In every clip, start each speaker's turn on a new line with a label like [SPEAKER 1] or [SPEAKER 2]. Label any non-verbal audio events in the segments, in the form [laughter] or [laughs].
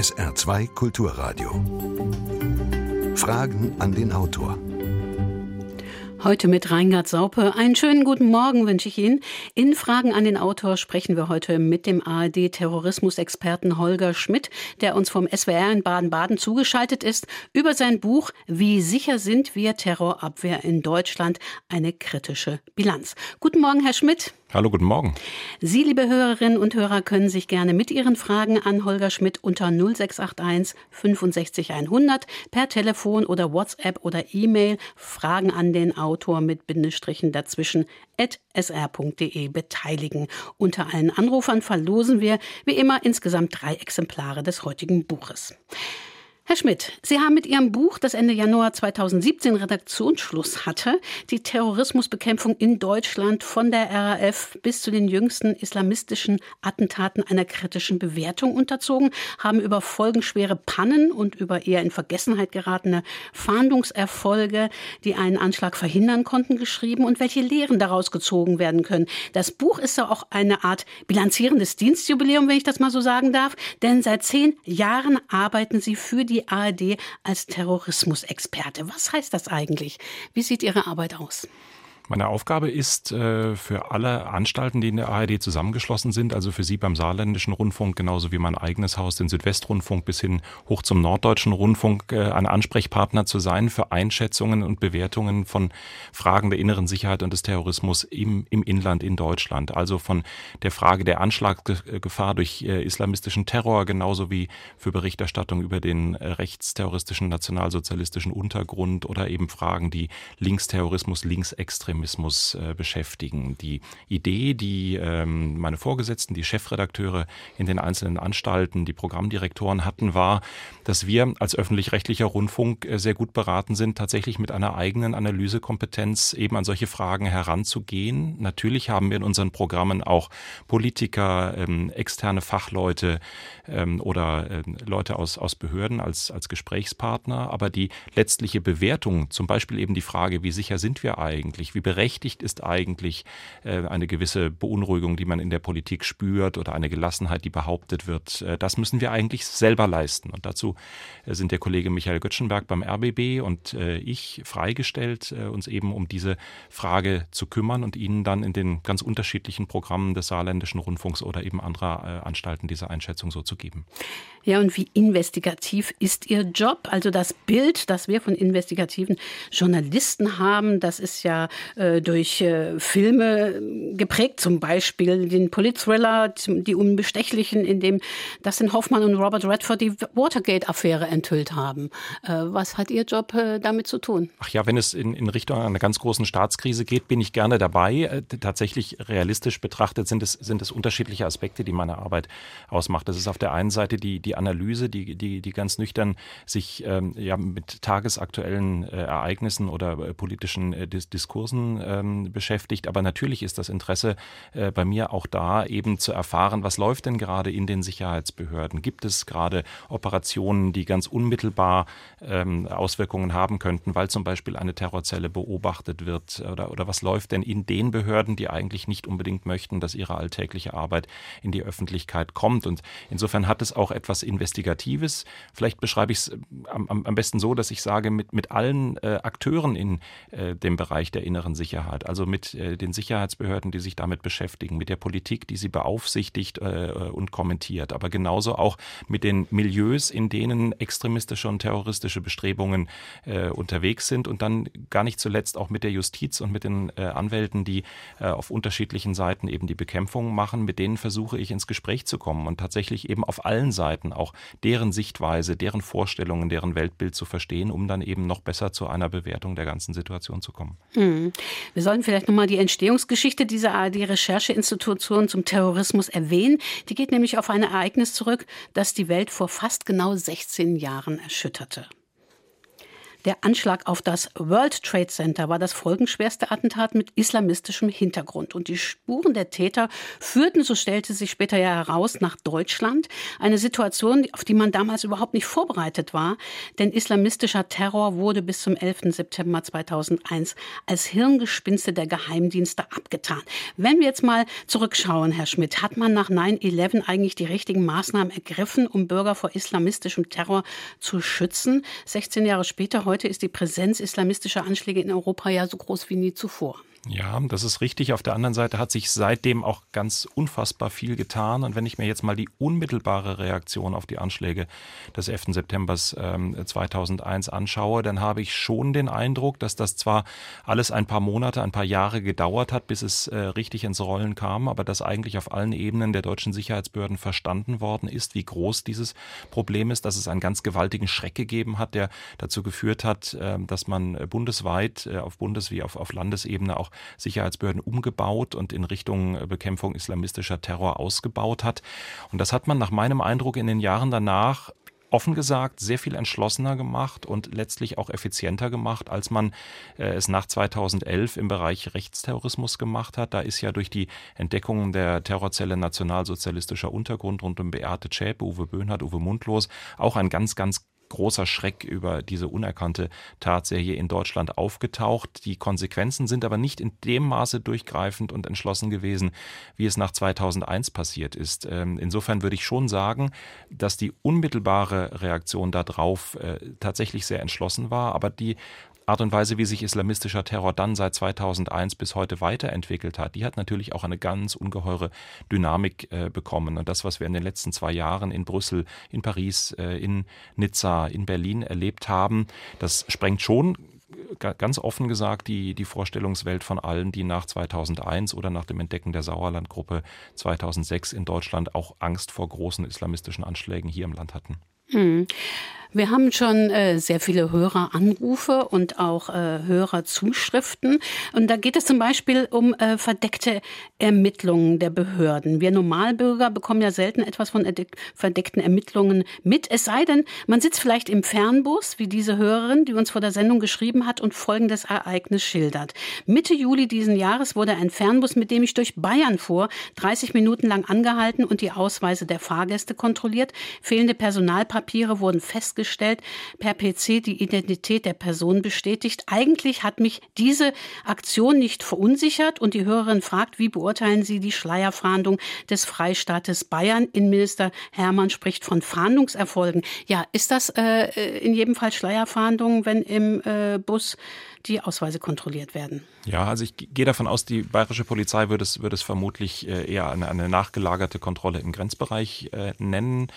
[SPEAKER 1] SR2 Kulturradio. Fragen an den Autor.
[SPEAKER 2] Heute mit Reingard Saupe. Einen schönen guten Morgen wünsche ich Ihnen. In Fragen an den Autor sprechen wir heute mit dem ARD-Terrorismusexperten Holger Schmidt, der uns vom SWR in Baden-Baden zugeschaltet ist, über sein Buch Wie sicher sind wir Terrorabwehr in Deutschland? Eine kritische Bilanz. Guten Morgen, Herr Schmidt.
[SPEAKER 3] Hallo, guten Morgen.
[SPEAKER 2] Sie, liebe Hörerinnen und Hörer, können sich gerne mit Ihren Fragen an Holger Schmidt unter 0681 65 100 per Telefon oder WhatsApp oder E-Mail Fragen an den Autor mit Bindestrichen dazwischen at sr.de beteiligen. Unter allen Anrufern verlosen wir wie immer insgesamt drei Exemplare des heutigen Buches. Herr Schmidt, Sie haben mit Ihrem Buch, das Ende Januar 2017 Redaktionsschluss hatte, die Terrorismusbekämpfung in Deutschland von der RAF bis zu den jüngsten islamistischen Attentaten einer kritischen Bewertung unterzogen, haben über folgenschwere Pannen und über eher in Vergessenheit geratene Fahndungserfolge, die einen Anschlag verhindern konnten, geschrieben und welche Lehren daraus gezogen werden können. Das Buch ist ja auch eine Art bilanzierendes Dienstjubiläum, wenn ich das mal so sagen darf, denn seit zehn Jahren arbeiten Sie für die die ARD als Terrorismusexperte. Was heißt das eigentlich? Wie sieht Ihre Arbeit aus?
[SPEAKER 3] Meine Aufgabe ist äh, für alle Anstalten, die in der ARD zusammengeschlossen sind, also für Sie beim Saarländischen Rundfunk, genauso wie mein eigenes Haus, den Südwestrundfunk bis hin hoch zum Norddeutschen Rundfunk, äh, ein Ansprechpartner zu sein für Einschätzungen und Bewertungen von Fragen der inneren Sicherheit und des Terrorismus im, im Inland in Deutschland. Also von der Frage der Anschlagsgefahr durch äh, islamistischen Terror, genauso wie für Berichterstattung über den rechtsterroristischen nationalsozialistischen Untergrund oder eben Fragen, die Linksterrorismus, Linksextremismus Extremismus äh, beschäftigen. Die Idee, die ähm, meine Vorgesetzten, die Chefredakteure in den einzelnen Anstalten, die Programmdirektoren hatten, war, dass wir als öffentlich-rechtlicher Rundfunk äh, sehr gut beraten sind, tatsächlich mit einer eigenen Analysekompetenz eben an solche Fragen heranzugehen. Natürlich haben wir in unseren Programmen auch Politiker, ähm, externe Fachleute ähm, oder äh, Leute aus, aus Behörden als, als Gesprächspartner, aber die letztliche Bewertung, zum Beispiel eben die Frage, wie sicher sind wir eigentlich, wie berechtigt ist eigentlich äh, eine gewisse Beunruhigung, die man in der Politik spürt oder eine Gelassenheit, die behauptet wird. Äh, das müssen wir eigentlich selber leisten. Und dazu äh, sind der Kollege Michael Göttschenberg beim RBB und ich freigestellt, uns eben um diese Frage zu kümmern und Ihnen dann in den ganz unterschiedlichen Programmen des Saarländischen Rundfunks oder eben anderer Anstalten diese Einschätzung so zu geben.
[SPEAKER 2] Ja, und wie investigativ ist Ihr Job? Also das Bild, das wir von investigativen Journalisten haben, das ist ja äh, durch äh, Filme geprägt, zum Beispiel den Politthriller Die Unbestechlichen, in dem Dustin Hoffmann und Robert Redford die Watergate-Affäre enthüllt haben. Äh, was hat Ihr Job äh, damit zu tun?
[SPEAKER 3] Ach ja, wenn es in, in Richtung einer ganz großen Staatskrise geht, bin ich gerne dabei. Äh, tatsächlich realistisch betrachtet sind es, sind es unterschiedliche Aspekte, die meine Arbeit ausmacht. Das ist auf der einen Seite die, die Analyse, die, die, die ganz nüchtern sich ähm, ja, mit tagesaktuellen äh, Ereignissen oder politischen Diskursen Ressourcen ähm, beschäftigt. Aber natürlich ist das Interesse äh, bei mir auch da, eben zu erfahren, was läuft denn gerade in den Sicherheitsbehörden? Gibt es gerade Operationen, die ganz unmittelbar ähm, Auswirkungen haben könnten, weil zum Beispiel eine Terrorzelle beobachtet wird? Oder, oder was läuft denn in den Behörden, die eigentlich nicht unbedingt möchten, dass ihre alltägliche Arbeit in die Öffentlichkeit kommt? Und insofern hat es auch etwas Investigatives. Vielleicht beschreibe ich es äh, am, am besten so, dass ich sage, mit, mit allen äh, Akteuren in äh, dem Bereich der inneren inneren Sicherheit, also mit äh, den Sicherheitsbehörden, die sich damit beschäftigen, mit der Politik, die sie beaufsichtigt äh, und kommentiert, aber genauso auch mit den Milieus, in denen extremistische und terroristische Bestrebungen äh, unterwegs sind und dann gar nicht zuletzt auch mit der Justiz und mit den äh, Anwälten, die äh, auf unterschiedlichen Seiten eben die Bekämpfung machen, mit denen versuche ich ins Gespräch zu kommen und tatsächlich eben auf allen Seiten auch deren Sichtweise, deren Vorstellungen, deren Weltbild zu verstehen, um dann eben noch besser zu einer Bewertung der ganzen Situation zu kommen.
[SPEAKER 2] Mhm. Wir sollten vielleicht nochmal die Entstehungsgeschichte dieser ARD-Rechercheinstitution zum Terrorismus erwähnen. Die geht nämlich auf ein Ereignis zurück, das die Welt vor fast genau 16 Jahren erschütterte. Der Anschlag auf das World Trade Center war das folgenschwerste Attentat mit islamistischem Hintergrund. Und die Spuren der Täter führten, so stellte sich später ja heraus, nach Deutschland. Eine Situation, auf die man damals überhaupt nicht vorbereitet war. Denn islamistischer Terror wurde bis zum 11. September 2001 als Hirngespinste der Geheimdienste abgetan. Wenn wir jetzt mal zurückschauen, Herr Schmidt, hat man nach 9-11 eigentlich die richtigen Maßnahmen ergriffen, um Bürger vor islamistischem Terror zu schützen? 16 Jahre später, heute ist die Präsenz islamistischer Anschläge in Europa ja so groß wie nie zuvor.
[SPEAKER 3] Ja, das ist richtig. Auf der anderen Seite hat sich seitdem auch ganz unfassbar viel getan. Und wenn ich mir jetzt mal die unmittelbare Reaktion auf die Anschläge des 11. September ähm, 2001 anschaue, dann habe ich schon den Eindruck, dass das zwar alles ein paar Monate, ein paar Jahre gedauert hat, bis es äh, richtig ins Rollen kam, aber dass eigentlich auf allen Ebenen der deutschen Sicherheitsbehörden verstanden worden ist, wie groß dieses Problem ist, dass es einen ganz gewaltigen Schreck gegeben hat, der dazu geführt hat, äh, dass man bundesweit, äh, auf Bundes- wie auf, auf Landesebene auch Sicherheitsbehörden umgebaut und in Richtung äh, Bekämpfung islamistischer Terror ausgebaut hat. Und das hat man nach meinem Eindruck in den Jahren danach offen gesagt sehr viel entschlossener gemacht und letztlich auch effizienter gemacht, als man äh, es nach 2011 im Bereich Rechtsterrorismus gemacht hat. Da ist ja durch die Entdeckung der Terrorzelle Nationalsozialistischer Untergrund rund um Beate Zschäpe, Uwe Böhnhardt, Uwe Mundlos auch ein ganz, ganz großer Schreck über diese unerkannte Tatserie in Deutschland aufgetaucht. Die Konsequenzen sind aber nicht in dem Maße durchgreifend und entschlossen gewesen, wie es nach 2001 passiert ist. Ähm, insofern würde ich schon sagen, dass die unmittelbare Reaktion darauf äh, tatsächlich sehr entschlossen war, aber die Art und Weise, wie sich islamistischer Terror dann seit 2001 bis heute weiterentwickelt hat, die hat natürlich auch eine ganz ungeheure Dynamik äh, bekommen. Und das, was wir in den letzten zwei Jahren in Brüssel, in Paris, äh, in Nizza, in Berlin erlebt haben, das sprengt schon ganz offen gesagt die, die Vorstellungswelt von allen, die nach 2001 oder nach dem Entdecken der Sauerlandgruppe 2006 in Deutschland auch Angst vor großen islamistischen Anschlägen hier im Land hatten.
[SPEAKER 2] Hm. Wir haben schon äh, sehr viele Höreranrufe und auch äh, Hörerzuschriften. Und da geht es zum Beispiel um äh, verdeckte Ermittlungen der Behörden. Wir Normalbürger bekommen ja selten etwas von verdeckten Ermittlungen mit. Es sei denn, man sitzt vielleicht im Fernbus, wie diese Hörerin, die uns vor der Sendung geschrieben hat und folgendes Ereignis schildert. Mitte Juli diesen Jahres wurde ein Fernbus, mit dem ich durch Bayern fuhr, 30 Minuten lang angehalten und die Ausweise der Fahrgäste kontrolliert. Fehlende Personalpapiere wurden festgestellt festgestellt, per PC die Identität der Person bestätigt. Eigentlich hat mich diese Aktion nicht verunsichert und die Hörerin fragt, wie beurteilen Sie die Schleierfahndung des Freistaates Bayern? Innenminister Hermann spricht von Fahndungserfolgen. Ja, ist das äh, in jedem Fall Schleierfahndung, wenn im äh, Bus die Ausweise kontrolliert werden.
[SPEAKER 3] Ja, also ich gehe davon aus, die bayerische Polizei würde es, würde es vermutlich äh, eher eine, eine nachgelagerte Kontrolle im Grenzbereich äh, nennen.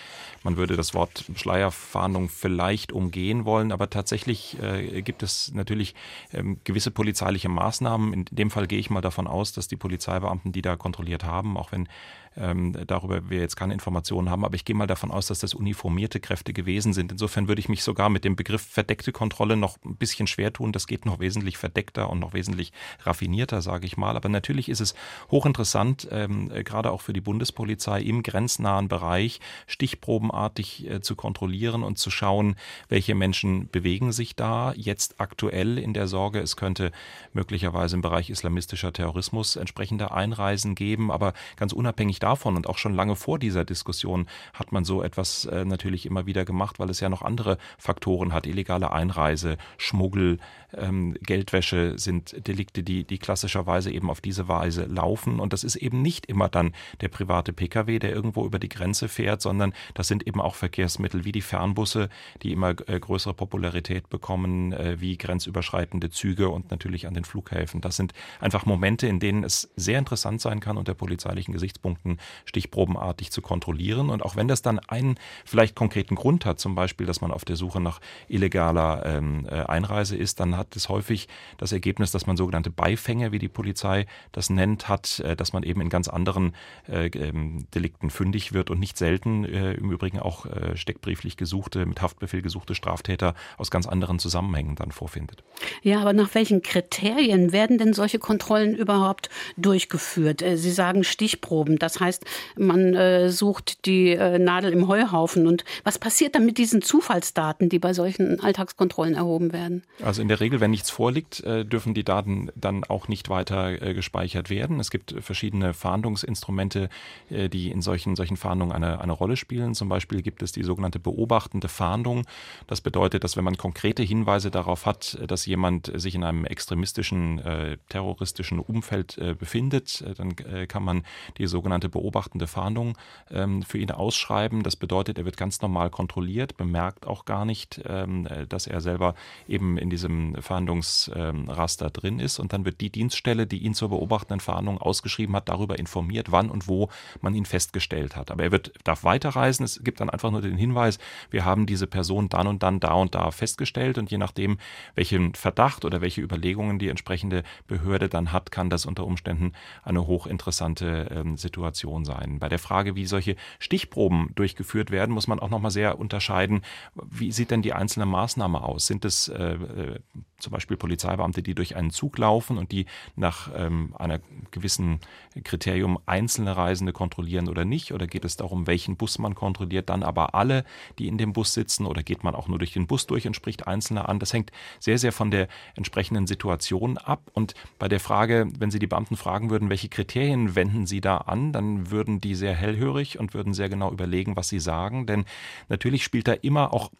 [SPEAKER 3] Man würde das Wort Schleierfahndung vielleicht umgehen wollen, aber tatsächlich äh, gibt es natürlich ähm, gewisse polizeiliche Maßnahmen. In dem Fall gehe ich mal davon aus, dass die Polizeibeamten, die da kontrolliert haben, auch wenn ähm, darüber wir jetzt keine Informationen haben, aber ich gehe mal davon aus, dass das uniformierte Kräfte gewesen sind. Insofern würde ich mich sogar mit dem Begriff verdeckte Kontrolle noch ein bisschen schwer tun. Das geht noch wesentlich verdeckter und noch wesentlich raffinierter, sage ich mal. Aber natürlich ist es hochinteressant, ähm, gerade auch für die Bundespolizei im grenznahen Bereich stichprobenartig äh, zu kontrollieren und zu schauen, welche Menschen bewegen sich da jetzt aktuell in der Sorge, es könnte möglicherweise im Bereich islamistischer Terrorismus entsprechende Einreisen geben, aber ganz unabhängig davon und auch schon lange vor dieser Diskussion hat man so etwas äh, natürlich immer wieder gemacht, weil es ja noch andere Faktoren hat. Illegale Einreise, Schmuggel, ähm, Geldwäsche sind Delikte, die, die klassischerweise eben auf diese Weise laufen. Und das ist eben nicht immer dann der private Pkw, der irgendwo über die Grenze fährt, sondern das sind eben auch Verkehrsmittel wie die Fernbusse, die immer äh, größere Popularität bekommen, äh, wie grenzüberschreitende Züge und natürlich an den Flughäfen. Das sind einfach Momente, in denen es sehr interessant sein kann, unter polizeilichen Gesichtspunkten stichprobenartig zu kontrollieren. Und auch wenn das dann einen vielleicht konkreten Grund hat, zum Beispiel, dass man auf der Suche nach illegaler ähm, äh, Einreise ist, dann hat es häufig das Ergebnis, dass man sogenannte Beifänge, wie die Polizei das nennt, hat, äh, dass man eben in ganz anderen äh, ähm, Delikten fündig wird und nicht selten äh, im Übrigen auch äh, steckbrieflich gesuchte, mit Haftbefehl gesuchte Straftäter aus ganz anderen Zusammenhängen dann vorfindet.
[SPEAKER 2] Ja, aber nach welchen Kriterien werden denn solche Kontrollen überhaupt durchgeführt? Äh, Sie sagen Stichproben. Das heißt, man äh, sucht die Nadel im Heuhaufen. Und was passiert dann mit diesen Zufallsdaten, die bei solchen Alltagskontrollen erhoben werden?
[SPEAKER 3] Also in der Regel, wenn nichts vorliegt, äh, dürfen die Daten dann auch nicht weiter äh, gespeichert werden. Es gibt verschiedene Fahndungsinstrumente, äh, die in solchen, solchen Fahndungen eine, eine Rolle spielen. Zum Beispiel gibt es die sogenannte beobachtende Fahndung. Das bedeutet, dass wenn man konkrete Hinweise darauf hat, dass jemand sich in einem extremistischen, terroristischen Umfeld befindet, dann kann man die sogenannte beobachtende Fahndung ähm, für ihn ausschreiben. Das bedeutet, er wird ganz normal kontrolliert, bemerkt auch gar nicht, ähm, dass er selber eben in diesem Fahndungsraster ähm, drin ist. Und dann wird die Dienststelle, die ihn zur beobachtenden Fahndung ausgeschrieben hat, darüber informiert, wann und wo man ihn festgestellt hat. Aber er wird, darf weiterreisen. Es gibt dann einfach nur den Hinweis, wir haben diese Person dann und dann da und da festgestellt. Und je nachdem, welchen Verdacht oder welche Überlegungen die entsprechende Behörde dann hat, kann das unter Umständen eine hochinteressante ähm, Situation sein. Bei der Frage, wie solche Stichproben durchgeführt werden, muss man auch nochmal sehr unterscheiden, wie sieht denn die einzelne Maßnahme aus? Sind es äh, äh, zum Beispiel Polizeibeamte, die durch einen Zug laufen und die nach ähm, einer gewissen Kriterium einzelne Reisende kontrollieren oder nicht? Oder geht es darum, welchen Bus man kontrolliert, dann aber alle, die in dem Bus sitzen? Oder geht man auch nur durch den Bus durch und spricht Einzelne an? Das hängt sehr, sehr von der entsprechenden Situation ab. Und bei der Frage, wenn Sie die Beamten fragen würden, welche Kriterien wenden Sie da an, dann würden die sehr hellhörig und würden sehr genau überlegen, was sie sagen. Denn natürlich spielt da immer auch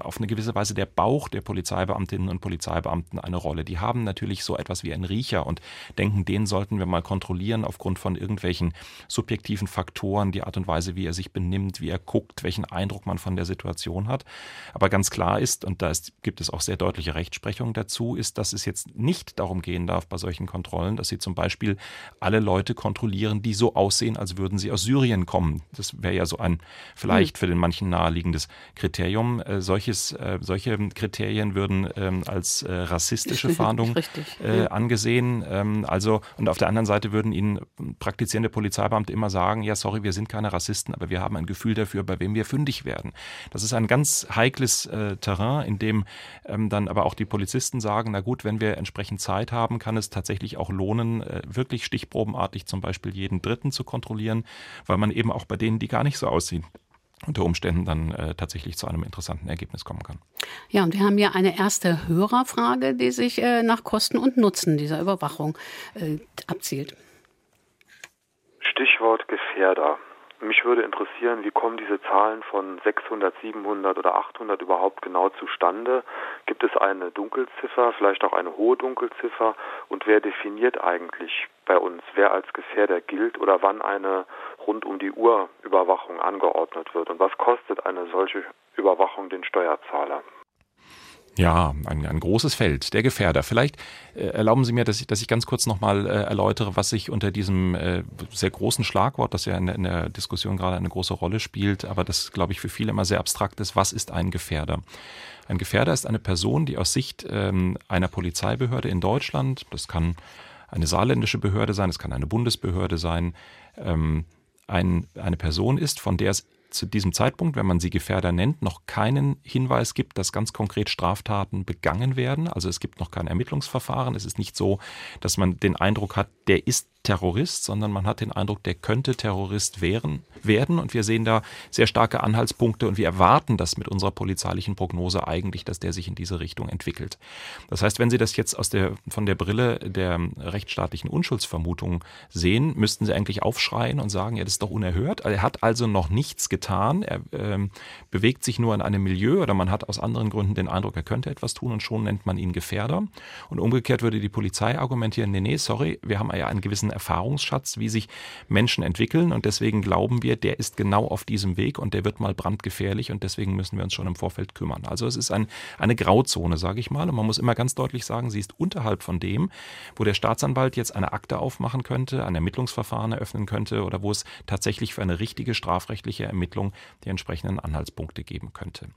[SPEAKER 3] auf eine gewisse Weise der Bauch der Polizeibeamtinnen und Polizeibeamten eine Rolle. Die haben natürlich so etwas wie einen Riecher und denken, den sollten wir mal kontrollieren aufgrund von irgendwelchen subjektiven Faktoren, die Art und Weise, wie er sich benimmt, wie er guckt, welchen Eindruck man von der Situation hat. Aber ganz klar ist, und da ist, gibt es auch sehr deutliche Rechtsprechung dazu, ist, dass es jetzt nicht darum gehen darf bei solchen Kontrollen, dass sie zum Beispiel alle Leute kontrollieren, die so aussehen, als würden sie aus Syrien kommen. Das wäre ja so ein vielleicht hm. für den manchen naheliegendes Kriterium äh, solches, äh, solche Kriterien würden ähm, als äh, rassistische [laughs] Fahndung äh, ja. angesehen. Ähm, also, und auf der anderen Seite würden Ihnen praktizierende Polizeibeamte immer sagen, ja, sorry, wir sind keine Rassisten, aber wir haben ein Gefühl dafür, bei wem wir fündig werden. Das ist ein ganz heikles äh, Terrain, in dem ähm, dann aber auch die Polizisten sagen, na gut, wenn wir entsprechend Zeit haben, kann es tatsächlich auch lohnen, äh, wirklich stichprobenartig zum Beispiel jeden Dritten zu kontrollieren, weil man eben auch bei denen, die gar nicht so aussehen, unter Umständen dann äh, tatsächlich zu einem interessanten Ergebnis kommen kann.
[SPEAKER 2] Ja, und wir haben hier eine erste Hörerfrage, die sich äh, nach Kosten und Nutzen dieser Überwachung äh, abzielt.
[SPEAKER 4] Stichwort Gefährder. Mich würde interessieren, wie kommen diese Zahlen von 600, 700 oder 800 überhaupt genau zustande? Gibt es eine Dunkelziffer, vielleicht auch eine hohe Dunkelziffer? Und wer definiert eigentlich bei uns, wer als Gefährder gilt oder wann eine rund um die Uhr Überwachung angeordnet wird? Und was kostet eine solche Überwachung den Steuerzahler?
[SPEAKER 3] Ja, ein, ein großes Feld, der Gefährder. Vielleicht äh, erlauben Sie mir, dass ich, dass ich ganz kurz nochmal äh, erläutere, was sich unter diesem äh, sehr großen Schlagwort, das ja in, in, der Diskussion gerade eine große Rolle spielt, aber das, glaube ich, für viele immer sehr abstrakt ist, was ist ein Gefährder? Ein Gefährder ist eine Person, die aus Sicht ähm, einer Polizeibehörde in Deutschland, das kann eine saarländische Behörde sein, es kann eine Bundesbehörde sein, ähm, ein, eine Person ist, von der es zu diesem Zeitpunkt, wenn man sie Gefährder nennt, noch keinen Hinweis gibt, dass ganz konkret Straftaten begangen werden. Also es gibt noch kein Ermittlungsverfahren. Es ist nicht so, dass man den Eindruck hat, der ist Terrorist, sondern man hat den Eindruck, der könnte Terrorist wären, werden. Und wir sehen da sehr starke Anhaltspunkte und wir erwarten das mit unserer polizeilichen Prognose eigentlich, dass der sich in diese Richtung entwickelt. Das heißt, wenn Sie das jetzt aus der, von der Brille der rechtsstaatlichen Unschuldsvermutung sehen, müssten Sie eigentlich aufschreien und sagen, ja, das ist doch unerhört. Er hat also noch nichts getan. Er ähm, bewegt sich nur in einem Milieu oder man hat aus anderen Gründen den Eindruck, er könnte etwas tun und schon nennt man ihn Gefährder. Und umgekehrt würde die Polizei argumentieren, nee, nee, sorry, wir haben ja einen gewissen Erfahrungsschatz, wie sich Menschen entwickeln und deswegen glauben wir, der ist genau auf diesem Weg und der wird mal brandgefährlich und deswegen müssen wir uns schon im Vorfeld kümmern. Also es ist ein, eine Grauzone, sage ich mal, und man muss immer ganz deutlich sagen, sie ist unterhalb von dem, wo der Staatsanwalt jetzt eine Akte aufmachen könnte, ein Ermittlungsverfahren eröffnen könnte oder wo es tatsächlich für eine richtige strafrechtliche Ermittlung die entsprechenden Anhaltspunkte geben könnte.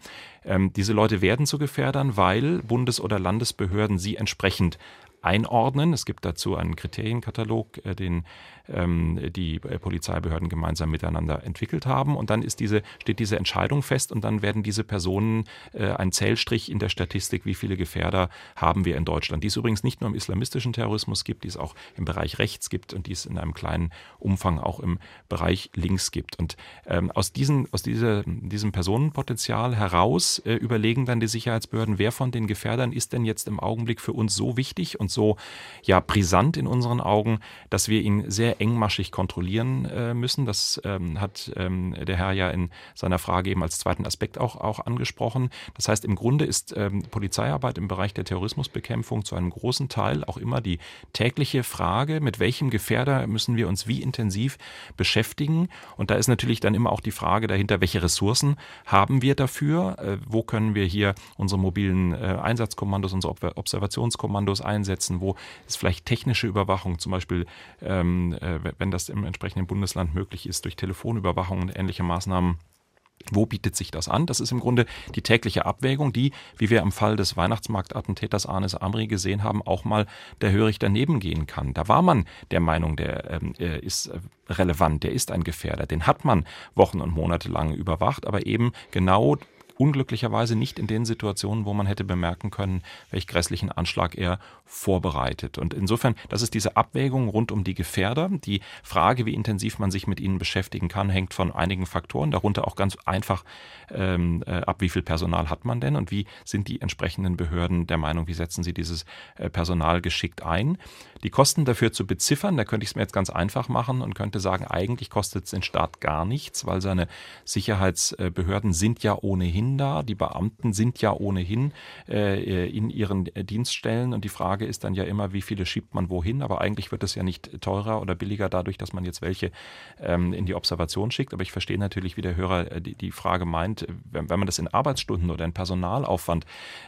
[SPEAKER 3] Ähm, diese Leute werden zu Gefährdern, weil Bundes- oder Landesbehörden sie entsprechend einordnen. Es gibt dazu einen Kriterienkatalog, äh, den ähm, die äh, Polizeibehörden gemeinsam miteinander entwickelt haben. Und dann ist diese, steht diese Entscheidung fest und dann werden diese Personen äh, ein Zählstrich in der Statistik, wie viele Gefährder haben wir in Deutschland. Die es übrigens nicht nur im islamistischen Terrorismus gibt, die es auch im Bereich rechts gibt und die es in einem kleinen Umfang auch im Bereich links gibt. Und ähm, aus, diesen, aus dieser, diesem Personenpotenzial heraus äh, überlegen dann die Sicherheitsbehörden, wer von den Gefährdern ist denn jetzt im Augenblick für uns so wichtig und so ja brisant in unseren Augen, dass wir ihn sehr engmaschig kontrollieren äh, müssen. Das ähm, hat ähm, der Herr ja in seiner Frage eben als zweiten Aspekt auch, auch angesprochen. Das heißt, im Grunde ist ähm, Polizeiarbeit im Bereich der Terrorismusbekämpfung zu einem großen Teil auch immer die tägliche Frage, mit welchem Gefährder müssen wir uns wie intensiv beschäftigen. Und da ist natürlich dann immer auch die Frage dahinter, welche Ressourcen haben wir dafür? Äh, wo können wir hier unsere mobilen äh, Einsatzkommandos, unsere Observationskommandos einsetzen? Wo ist vielleicht technische Überwachung, zum Beispiel ähm, äh, wenn das im entsprechenden Bundesland möglich ist, durch Telefonüberwachung und ähnliche Maßnahmen. Wo bietet sich das an? Das ist im Grunde die tägliche Abwägung, die, wie wir im Fall des Weihnachtsmarktattentäters Arnes Amri gesehen haben, auch mal der hörig daneben gehen kann. Da war man der Meinung, der ähm, äh, ist relevant, der ist ein Gefährder. Den hat man Wochen und Monate lang überwacht, aber eben genau unglücklicherweise nicht in den Situationen, wo man hätte bemerken können, welch grässlichen Anschlag er vorbereitet. Und insofern, das ist diese Abwägung rund um die Gefährder. Die Frage, wie intensiv man sich mit ihnen beschäftigen kann, hängt von einigen Faktoren, darunter auch ganz einfach ähm, äh, ab, wie viel Personal hat man denn und wie sind die entsprechenden Behörden der Meinung, wie setzen sie dieses äh, Personal geschickt ein. Die Kosten dafür zu beziffern, da könnte ich es mir jetzt ganz einfach machen und könnte sagen, eigentlich kostet es den Staat gar nichts, weil seine Sicherheitsbehörden sind ja ohnehin da. Die Beamten sind ja ohnehin äh, in ihren Dienststellen und die Frage ist dann ja immer, wie viele schiebt man wohin. Aber eigentlich wird es ja nicht teurer oder billiger dadurch, dass man jetzt welche ähm, in die Observation schickt. Aber ich verstehe natürlich, wie der Hörer äh, die, die Frage meint, wenn, wenn, man das in Arbeitsstunden oder in Personalaufwand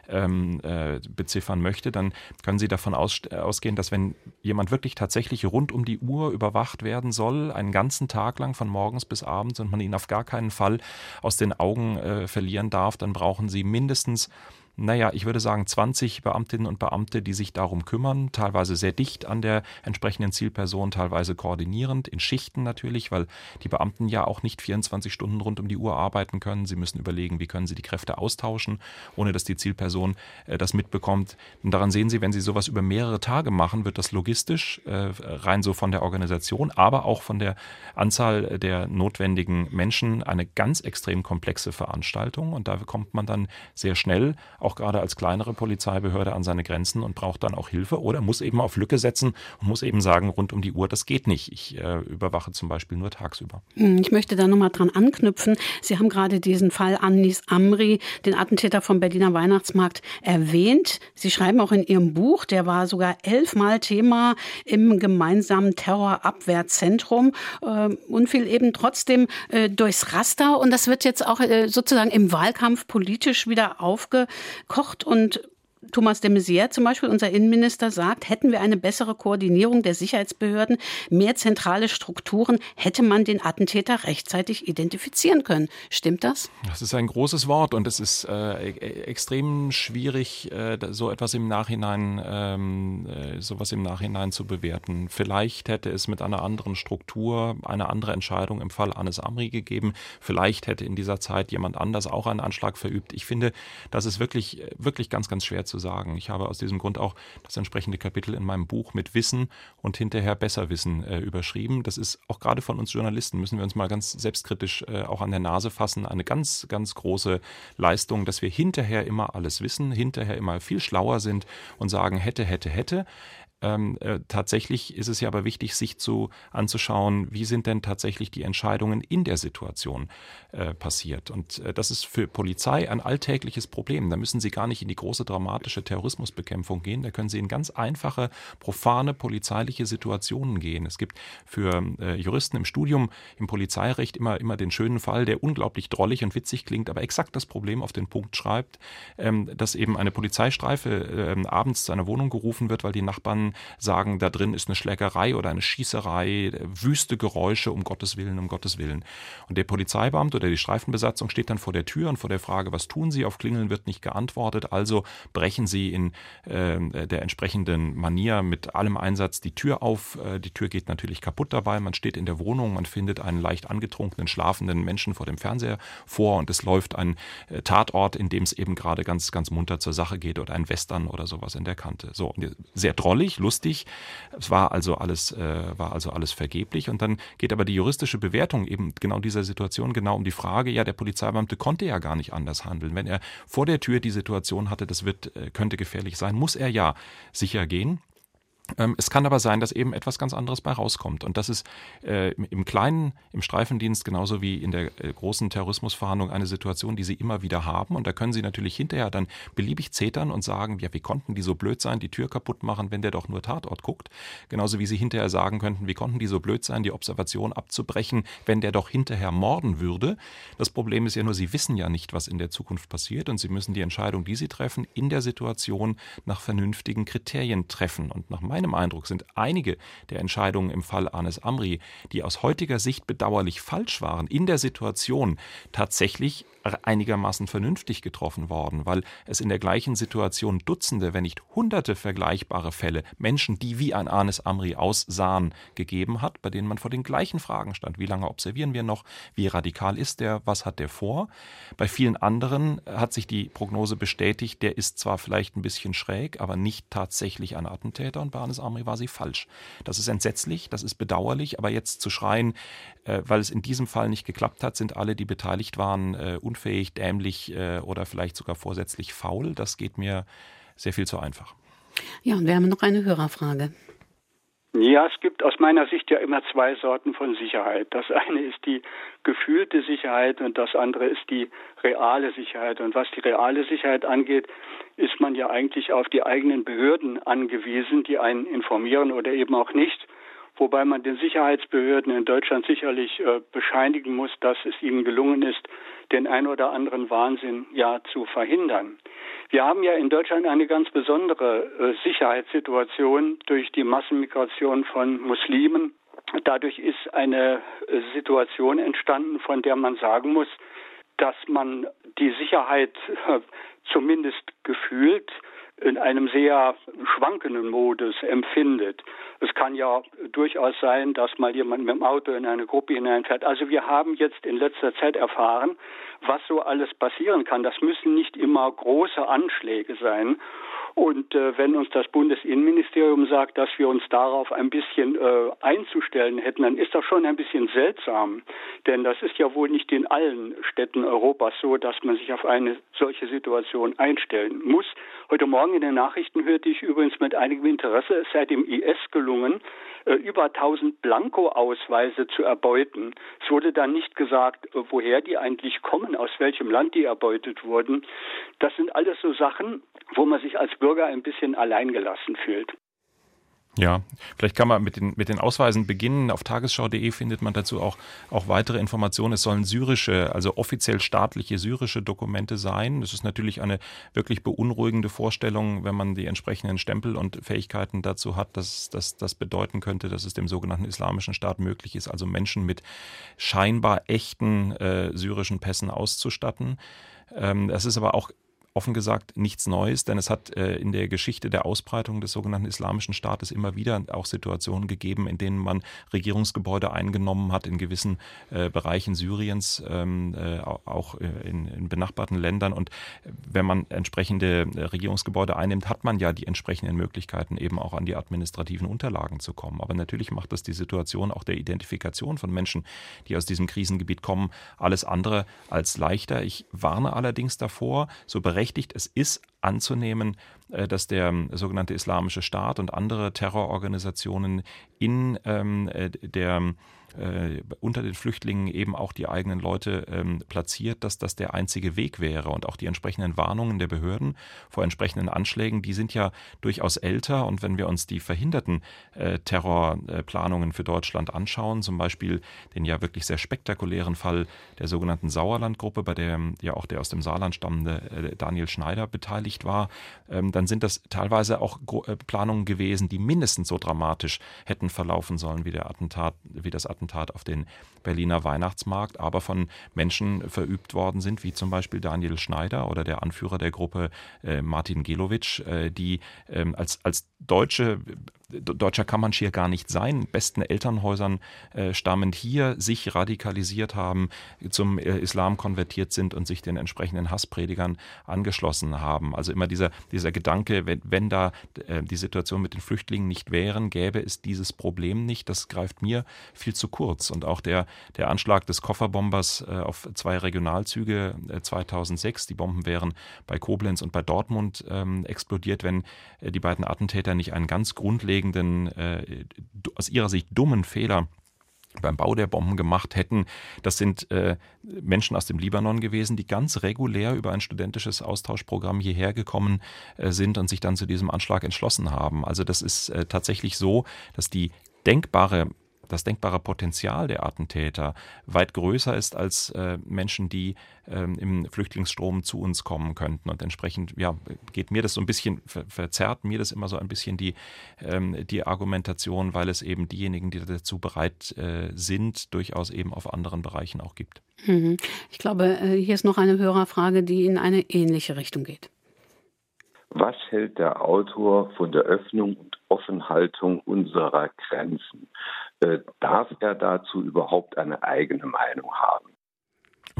[SPEAKER 3] ähm, äh, beziffern möchte, dann können Sie davon aus, ausgehen, dass wenn jemand wirklich tatsächlich rund um die Uhr überwacht werden soll, einen ganzen Tag lang von morgens bis abends und man ihn auf gar keinen Fall aus den Augen äh, verlieren darf, dann brauchen Sie mindestens naja, ich würde sagen 20 Beamtinnen und Beamte, die sich darum kümmern, teilweise sehr dicht an der entsprechenden Zielperson, teilweise koordinierend, in Schichten natürlich, weil die Beamten ja auch nicht 24 Stunden rund um die Uhr arbeiten können. Sie müssen überlegen, wie können sie die Kräfte austauschen, ohne dass die Zielperson äh, das mitbekommt. Und daran sehen Sie, wenn Sie sowas über mehrere Tage machen, wird das logistisch, äh, rein so von der Organisation, aber auch von der Anzahl der notwendigen Menschen eine ganz extrem komplexe Veranstaltung. Und da kommt man dann sehr schnell auch gerade als kleinere Polizeibehörde an seine Grenzen und braucht dann auch Hilfe oder muss eben auf Lücke setzen und muss eben sagen, rund um die Uhr, das geht nicht. Ich äh, überwache zum Beispiel nur tagsüber.
[SPEAKER 2] Hm, ich möchte da nochmal dran anknüpfen. Sie haben gerade diesen Fall Anis Amri, den Attentäter vom Berliner Weihnachtsmarkt, erwähnt. Sie schreiben auch in Ihrem Buch, der war sogar elfmal Thema im gemeinsamen Terrorabwehrzentrum äh, und fiel eben trotzdem äh, durchs Raster. Und das wird jetzt auch äh, sozusagen im Wahlkampf politisch wieder aufge kocht und Thomas de Maizière zum Beispiel, unser Innenminister, sagt, hätten wir eine bessere Koordinierung der Sicherheitsbehörden, mehr zentrale Strukturen, hätte man den Attentäter rechtzeitig identifizieren können. Stimmt das?
[SPEAKER 3] Das ist ein großes Wort und es ist äh, e-, extrem schwierig, äh, so etwas im Nachhinein, ähm, äh, sowas im Nachhinein zu bewerten. Vielleicht hätte es mit einer anderen Struktur eine andere Entscheidung im Fall Anis Amri gegeben. Vielleicht hätte in dieser Zeit jemand anders auch einen Anschlag verübt. Ich finde, das ist wirklich, wirklich ganz, ganz schwer zu sagen. Ich habe aus diesem Grund auch das entsprechende Kapitel in meinem Buch mit Wissen und hinterher Besserwissen äh, überschrieben. Das ist auch gerade von uns Journalisten, müssen wir uns mal ganz selbstkritisch äh, auch an der Nase fassen, eine ganz, ganz große Leistung, dass wir hinterher immer alles wissen, hinterher immer viel schlauer sind und sagen, hätte, hätte, hätte. Ähm, äh, tatsächlich ist es ja aber wichtig, sich zu anzuschauen, wie sind denn tatsächlich die Entscheidungen in der Situation äh, passiert. Und äh, das ist für Polizei ein alltägliches Problem. Da müssen Sie gar nicht in die große dramatische Terrorismusbekämpfung gehen. Da können Sie in ganz einfache, profane polizeiliche Situationen gehen. Es gibt für äh, Juristen im Studium im Polizeirecht immer, immer den schönen Fall, der unglaublich drollig und witzig klingt, aber exakt das Problem auf den Punkt schreibt, ähm, dass eben eine Polizeistreife ähm, abends zu einer Wohnung gerufen wird, weil die Nachbarn Sagen, da drin ist eine Schlägerei oder eine Schießerei, wüste Geräusche, um Gottes Willen, um Gottes Willen. Und der Polizeibeamte oder die Streifenbesatzung steht dann vor der Tür und vor der Frage, was tun Sie? Auf Klingeln wird nicht geantwortet, also brechen Sie in äh, der entsprechenden Manier mit allem Einsatz die Tür auf. Äh, die Tür geht natürlich kaputt dabei. Man steht in der Wohnung, man findet einen leicht angetrunkenen, schlafenden Menschen vor dem Fernseher vor und es läuft ein äh, Tatort, in dem es eben gerade ganz, ganz munter zur Sache geht oder ein Western oder sowas in der Kante. So, sehr drollig, lustig. Es war also alles, äh, war also alles vergeblich. Und dann geht aber die juristische Bewertung eben genau dieser Situation genau um die Frage, ja, der Polizeibeamte konnte ja gar nicht anders handeln. Wenn er vor der Tür die Situation hatte, das wird, äh, könnte gefährlich sein, muss er ja sicher gehen. Ähm, es kann aber sein, dass eben etwas ganz anderes bei rauskommt. Und das ist äh, im Kleinen, im Streifendienst genauso wie in der äh, großen Terrorismusverhandlung eine Situation, die Sie immer wieder haben. Und da können Sie natürlich hinterher dann beliebig zetern und sagen, ja, wie konnten die so blöd sein, die Tür kaputt machen, wenn der doch nur Tatort guckt. Genauso wie Sie hinterher sagen könnten, wie konnten die so blöd sein, die Observation abzubrechen, wenn der doch hinterher morden würde. Das Problem ist ja nur, Sie wissen ja nicht, was in der Zukunft passiert. Und Sie müssen die Entscheidung, die Sie treffen, in der Situation nach vernünftigen Kriterien treffen. Und nach meinem meinem Eindruck sind einige der Entscheidungen im Fall Anis Amri, die aus heutiger Sicht bedauerlich falsch waren, in der Situation tatsächlich einigermaßen vernünftig getroffen worden, weil es in der gleichen Situation Dutzende, wenn nicht Hunderte vergleichbare Fälle, Menschen, die wie ein Anis Amri aussahen, gegeben hat, bei denen man vor den gleichen Fragen stand. Wie lange observieren wir noch? Wie radikal ist der? Was hat der vor? Bei vielen anderen hat sich die Prognose bestätigt, der ist zwar vielleicht ein bisschen schräg, aber nicht tatsächlich ein Attentäter und bei Anis Amri war sie falsch. Das ist entsetzlich, das ist bedauerlich, aber jetzt zu schreien, äh, weil es in diesem Fall nicht geklappt hat, sind alle, die beteiligt waren, äh, unfähig, dämlich äh, oder vielleicht sogar vorsätzlich faul. Das geht mir sehr viel zu einfach.
[SPEAKER 2] Ja, und wir haben noch eine Hörerfrage.
[SPEAKER 5] Ja, es gibt aus meiner Sicht ja immer zwei Sorten von Sicherheit. Das eine ist die gefühlte Sicherheit und das andere ist die reale Sicherheit. Und was die reale Sicherheit angeht, ist man ja eigentlich auf die eigenen Behörden angewiesen, die einen informieren oder eben auch nicht wobei man den Sicherheitsbehörden in Deutschland sicherlich äh, bescheinigen muss, dass es ihnen gelungen ist, den ein oder anderen Wahnsinn ja zu verhindern. Wir haben ja in Deutschland eine ganz besondere äh, Sicherheitssituation durch die Massenmigration von Muslimen. Dadurch ist eine äh, Situation entstanden, von der man sagen muss, dass man die Sicherheit [laughs] zumindest gefühlt in einem sehr schwankenden Modus empfindet. Es kann ja durchaus sein, dass mal jemand mit dem Auto in eine Gruppe hineinfährt. Also wir haben jetzt in letzter Zeit erfahren, was so alles passieren kann. Das müssen nicht immer große Anschläge sein. Und äh, wenn uns das Bundesinnenministerium sagt, dass wir uns darauf ein bisschen äh, einzustellen hätten, dann ist das schon ein bisschen seltsam. Denn das ist ja wohl nicht in allen Städten Europas so, dass man sich auf eine solche Situation einstellen muss. Heute Morgen in den Nachrichten hörte ich übrigens mit einigem Interesse, es sei dem IS gelungen, äh, über 1000 Blanko-Ausweise zu erbeuten. Es wurde dann nicht gesagt, äh, woher die eigentlich kommen, aus welchem Land die erbeutet wurden. Das sind alles so Sachen, wo man sich als Bürger ein bisschen alleingelassen fühlt.
[SPEAKER 3] Ja, vielleicht kann man mit den, mit den Ausweisen beginnen. Auf tagesschau.de findet man dazu auch, auch weitere Informationen. Es sollen syrische, also offiziell staatliche syrische Dokumente sein. Das ist natürlich eine wirklich beunruhigende Vorstellung, wenn man die entsprechenden Stempel und Fähigkeiten dazu hat, dass, dass das bedeuten könnte, dass es dem sogenannten Islamischen Staat möglich ist, also Menschen mit scheinbar echten äh, syrischen Pässen auszustatten. Ähm, das ist aber auch offen gesagt nichts Neues, denn es hat äh, in der Geschichte der Ausbreitung des sogenannten Islamischen Staates immer wieder auch Situationen gegeben, in denen man Regierungsgebäude eingenommen hat in gewissen äh, Bereichen Syriens, ähm, äh, auch äh, in, in, benachbarten Ländern. Und wenn man entsprechende Regierungsgebäude einnimmt, hat man ja die entsprechenden Möglichkeiten, eben auch an die administrativen Unterlagen zu kommen. Aber natürlich macht das die Situation auch der Identifikation von Menschen, die aus diesem Krisengebiet kommen, alles andere als leichter. Ich warne allerdings davor, so berechtigt berechtigt es ist anzunehmen, äh, dass der ähm, sogenannte Islamische Staat und andere Terrororganisationen in ähm, äh, der äh, unter den Flüchtlingen eben auch die eigenen Leute ähm, platziert, dass das der einzige Weg wäre. Und auch die entsprechenden Warnungen der Behörden vor entsprechenden Anschlägen, die sind ja durchaus älter. Und wenn wir uns die verhinderten äh, Terrorplanungen für Deutschland anschauen, zum Beispiel den ja wirklich sehr spektakulären Fall der sogenannten Sauerlandgruppe, bei der ja auch der aus dem Saarland stammende äh, Daniel Schneider beteiligt war, ähm, dann sind das teilweise auch äh, Planungen gewesen, die mindestens so dramatisch hätten verlaufen sollen wie der Attentat, wie das Attentat auf den Berliner Weihnachtsmarkt, aber von Menschen verübt worden sind, wie zum Beispiel Daniel Schneider oder der Anführer der Gruppe äh, Martin Gelowitsch, äh, die ähm, als, als deutsche Deutscher kann man schier gar nicht sein, besten Elternhäusern äh, stammend hier sich radikalisiert haben, zum äh, Islam konvertiert sind und sich den entsprechenden Hasspredigern angeschlossen haben. Also immer dieser, dieser Gedanke, wenn, wenn da äh, die Situation mit den Flüchtlingen nicht wären, gäbe es dieses Problem nicht. Das greift mir viel zu kurz. Und auch der, der Anschlag des Kofferbombers äh, auf zwei Regionalzüge 2006, äh, die Bomben wären bei Koblenz und bei Dortmund ähm, explodiert, wenn äh, die beiden Attentäter nicht einen ganz grundlegenden grundlegenden, äh, aus ihrer Sicht dummen Fehler beim Bau der Bomben gemacht hätten. Das sind äh, Menschen aus dem Libanon gewesen, die ganz regulär über ein studentisches Austauschprogramm hierher gekommen äh, sind und sich dann zu diesem Anschlag entschlossen haben. Also das ist äh, tatsächlich so, dass die denkbare das denkbare Potenzial der Attentäter weit größer ist als äh, Menschen, die ähm, im Flüchtlingsstrom zu uns kommen könnten. Und entsprechend ja, geht mir das so ein bisschen, ver verzerrt mir das immer so ein bisschen die, ähm, die Argumentation, weil es eben diejenigen, die dazu bereit äh, sind, durchaus eben auf anderen Bereichen auch gibt.
[SPEAKER 2] Mhm. Ich glaube, äh, hier ist noch eine Hörerfrage, die in eine ähnliche Richtung geht.
[SPEAKER 6] Was hält der Autor von der Öffnung und Offenhaltung unserer Grenzen? Äh, darf er dazu überhaupt eine eigene Meinung haben?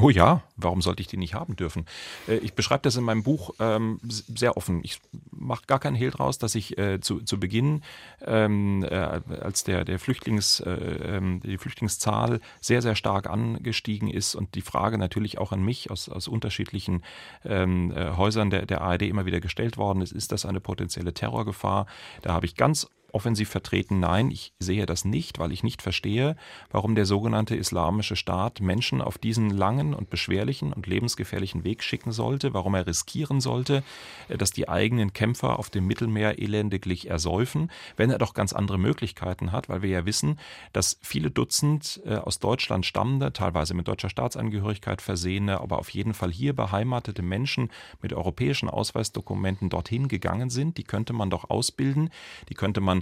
[SPEAKER 3] Oh ja, warum sollte ich die nicht haben dürfen? Äh, ich beschreibe das in meinem Buch ähm, sehr offen. Ich mache gar keinen Hehl draus, dass ich äh, zu, zu Beginn, ähm, äh, als der, der Flüchtlings, äh, ähm, die Flüchtlingszahl sehr, sehr stark angestiegen ist und die Frage natürlich auch an mich aus, aus unterschiedlichen ähm, äh, Häusern der, der ARD immer wieder gestellt worden ist, ist das eine potenzielle Terrorgefahr? Da habe ich ganz offensiv vertreten, nein, ich sehe das nicht, weil ich nicht verstehe, warum der sogenannte Islamische Staat Menschen auf diesen langen und beschwerlichen und lebensgefährlichen Weg schicken sollte, warum er riskieren sollte, äh, dass die eigenen Kämpfer auf dem Mittelmeer elendiglich ersäufen, wenn er doch ganz andere Möglichkeiten hat, weil wir ja wissen, dass viele Dutzend äh, aus Deutschland stammende, teilweise mit deutscher Staatsangehörigkeit versehene, aber auf jeden Fall hier beheimatete Menschen mit europäischen Ausweisdokumenten dorthin gegangen sind. Die könnte man doch ausbilden, die könnte man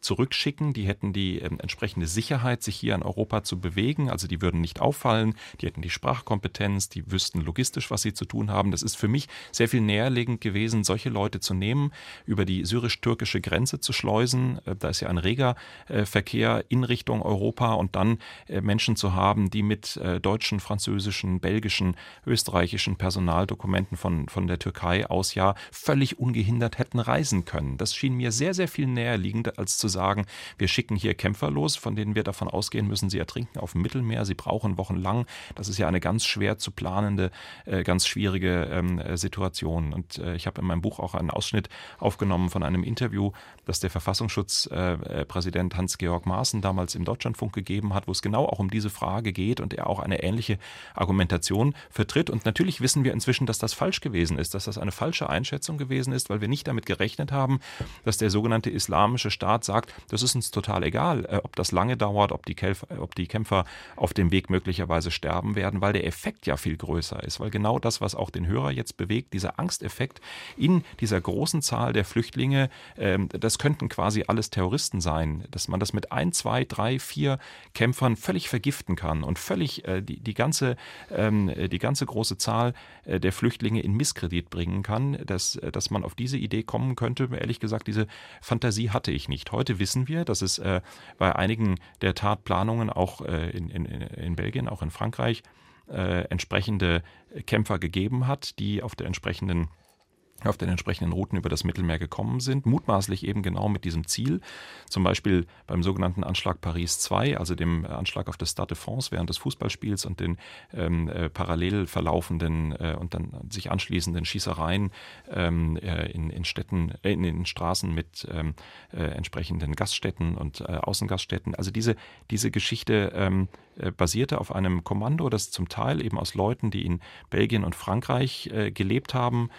[SPEAKER 3] zurückschicken. Die hätten die äh, entsprechende Sicherheit, sich hier in Europa zu bewegen. Also die würden nicht auffallen, die hätten die Sprachkompetenz, die wüssten logistisch, was sie zu tun haben. Das ist für mich sehr viel näherlegend gewesen, solche Leute zu nehmen, über die syrisch-türkische Grenze zu schleusen. Äh, da ist ja ein reger äh, Verkehr in Richtung Europa und dann äh, Menschen zu haben, die mit äh, deutschen, französischen, belgischen, österreichischen Personaldokumenten von, von der Türkei aus ja völlig ungehindert hätten reisen können. Das schien mir sehr, sehr viel näher liegend als zu sagen, wir schicken hier Kämpfer los, von denen wir davon ausgehen müssen, sie ertrinken auf dem Mittelmeer, sie brauchen wochenlang. Das ist ja eine ganz schwer zu planende, äh, ganz schwierige ähm, äh, Situation. Und äh, ich habe in meinem Buch auch einen Ausschnitt aufgenommen von einem Interview, das der Verfassungsschutzpräsident Hans-Georg Maaßen damals im Deutschlandfunk gegeben hat, wo es genau auch um diese Frage geht und er auch eine ähnliche Argumentation vertritt. Und natürlich wissen wir inzwischen, dass das falsch gewesen ist, dass das eine falsche Einschätzung gewesen ist, weil wir nicht damit gerechnet haben, dass der sogenannte islamische Staat sagt, das ist uns total egal, äh, ob das lange dauert, ob die, Kämpfer, ob die Kämpfer auf dem Weg möglicherweise sterben werden, weil der Effekt ja viel größer ist, weil genau das, was auch den Hörer jetzt bewegt, dieser Angsteffekt in dieser großen Zahl der Flüchtlinge, ähm, das könnten quasi alles Terroristen sein, dass man das mit ein, zwei, drei, vier Kämpfern völlig vergiften kann und völlig äh, die, die, ganze, ähm, die ganze große Zahl äh, der Flüchtlinge in Misskredit bringen kann, dass, dass man auf diese Idee kommen könnte. Ehrlich gesagt, diese Fantasie hatte ich nicht. Heute wissen wir, dass es äh, bei einigen der Tatplanungen auch äh, in, in, in Belgien, auch in Frankreich, äh, entsprechende Kämpfer gegeben hat, die auf der entsprechenden auf den entsprechenden Routen über das Mittelmeer gekommen sind, mutmaßlich eben genau mit diesem Ziel. Zum Beispiel beim sogenannten Anschlag Paris 2, also dem Anschlag auf das Stade de France während des Fußballspiels und den ähm, äh, parallel verlaufenden äh, und dann sich anschließenden Schießereien ähm, äh, in, in Städten, äh, in, in Straßen mit ähm, äh, entsprechenden Gaststätten und äh, Außengaststätten. Also diese, diese Geschichte ähm, basierte auf einem Kommando, das zum Teil eben aus Leuten, die in Belgien und Frankreich gelebt haben,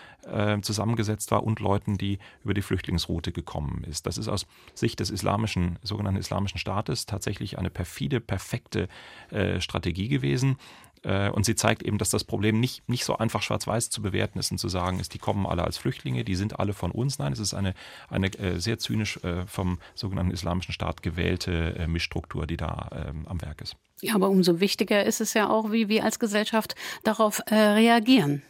[SPEAKER 3] zusammengesetzt war und Leuten, die über die Flüchtlingsroute gekommen ist. Das ist aus Sicht des islamischen, sogenannten Islamischen Staates tatsächlich eine perfide, perfekte äh, Strategie gewesen. Äh, und sie zeigt eben, dass das Problem nicht, nicht so einfach schwarz-weiß zu bewerten ist und zu sagen ist, die kommen alle als Flüchtlinge, die sind alle von uns. Nein, es ist eine, eine äh, sehr zynisch äh, vom sogenannten Islamischen Staat gewählte äh, Mischstruktur, die da ähm, am Werk ist.
[SPEAKER 2] Ja, aber umso wichtiger ist es ja auch, wie wir als Gesellschaft darauf reagieren.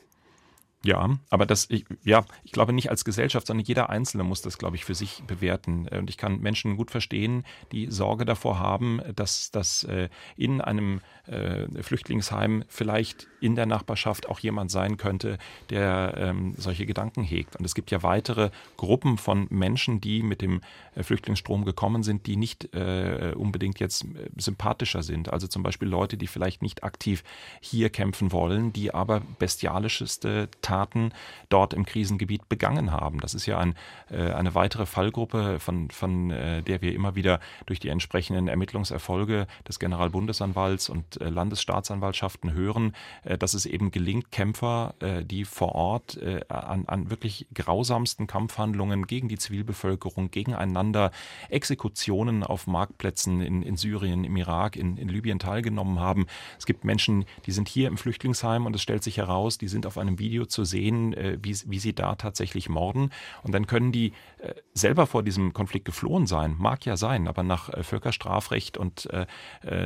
[SPEAKER 3] Ja, aber das, ich, ja, ich glaube nicht als Gesellschaft, sondern jeder Einzelne muss das, glaube ich, für sich bewerten. Und ich kann Menschen gut verstehen, die Sorge davor haben, dass, dass äh, in einem äh, Flüchtlingsheim vielleicht in der Nachbarschaft auch jemand sein könnte, der ähm, solche Gedanken hegt. Und es gibt ja weitere Gruppen von Menschen, die mit dem äh, Flüchtlingsstrom gekommen sind, die nicht äh, unbedingt jetzt äh, sympathischer sind. Also zum Beispiel Leute, die vielleicht nicht aktiv hier kämpfen wollen, die aber bestialischeste Taten dort im Krisengebiet begangen haben. Das ist ja ein, äh, eine weitere Fallgruppe, von, von äh, der wir immer wieder durch die entsprechenden Ermittlungserfolge des Generalbundesanwalts und Landesstaatsanwaltschaften hören, dass es eben gelingt, Kämpfer, die vor Ort an, an wirklich grausamsten Kampfhandlungen gegen die Zivilbevölkerung, gegeneinander, Exekutionen auf Marktplätzen in, in Syrien, im Irak, in, in Libyen teilgenommen haben. Es gibt Menschen, die sind hier im Flüchtlingsheim und es stellt sich heraus, die sind auf einem Video zu sehen, äh, wie, wie sie da tatsächlich morden. Und dann können die äh, selber vor diesem Konflikt geflohen sein, mag ja sein, aber nach äh, Völkerstrafrecht und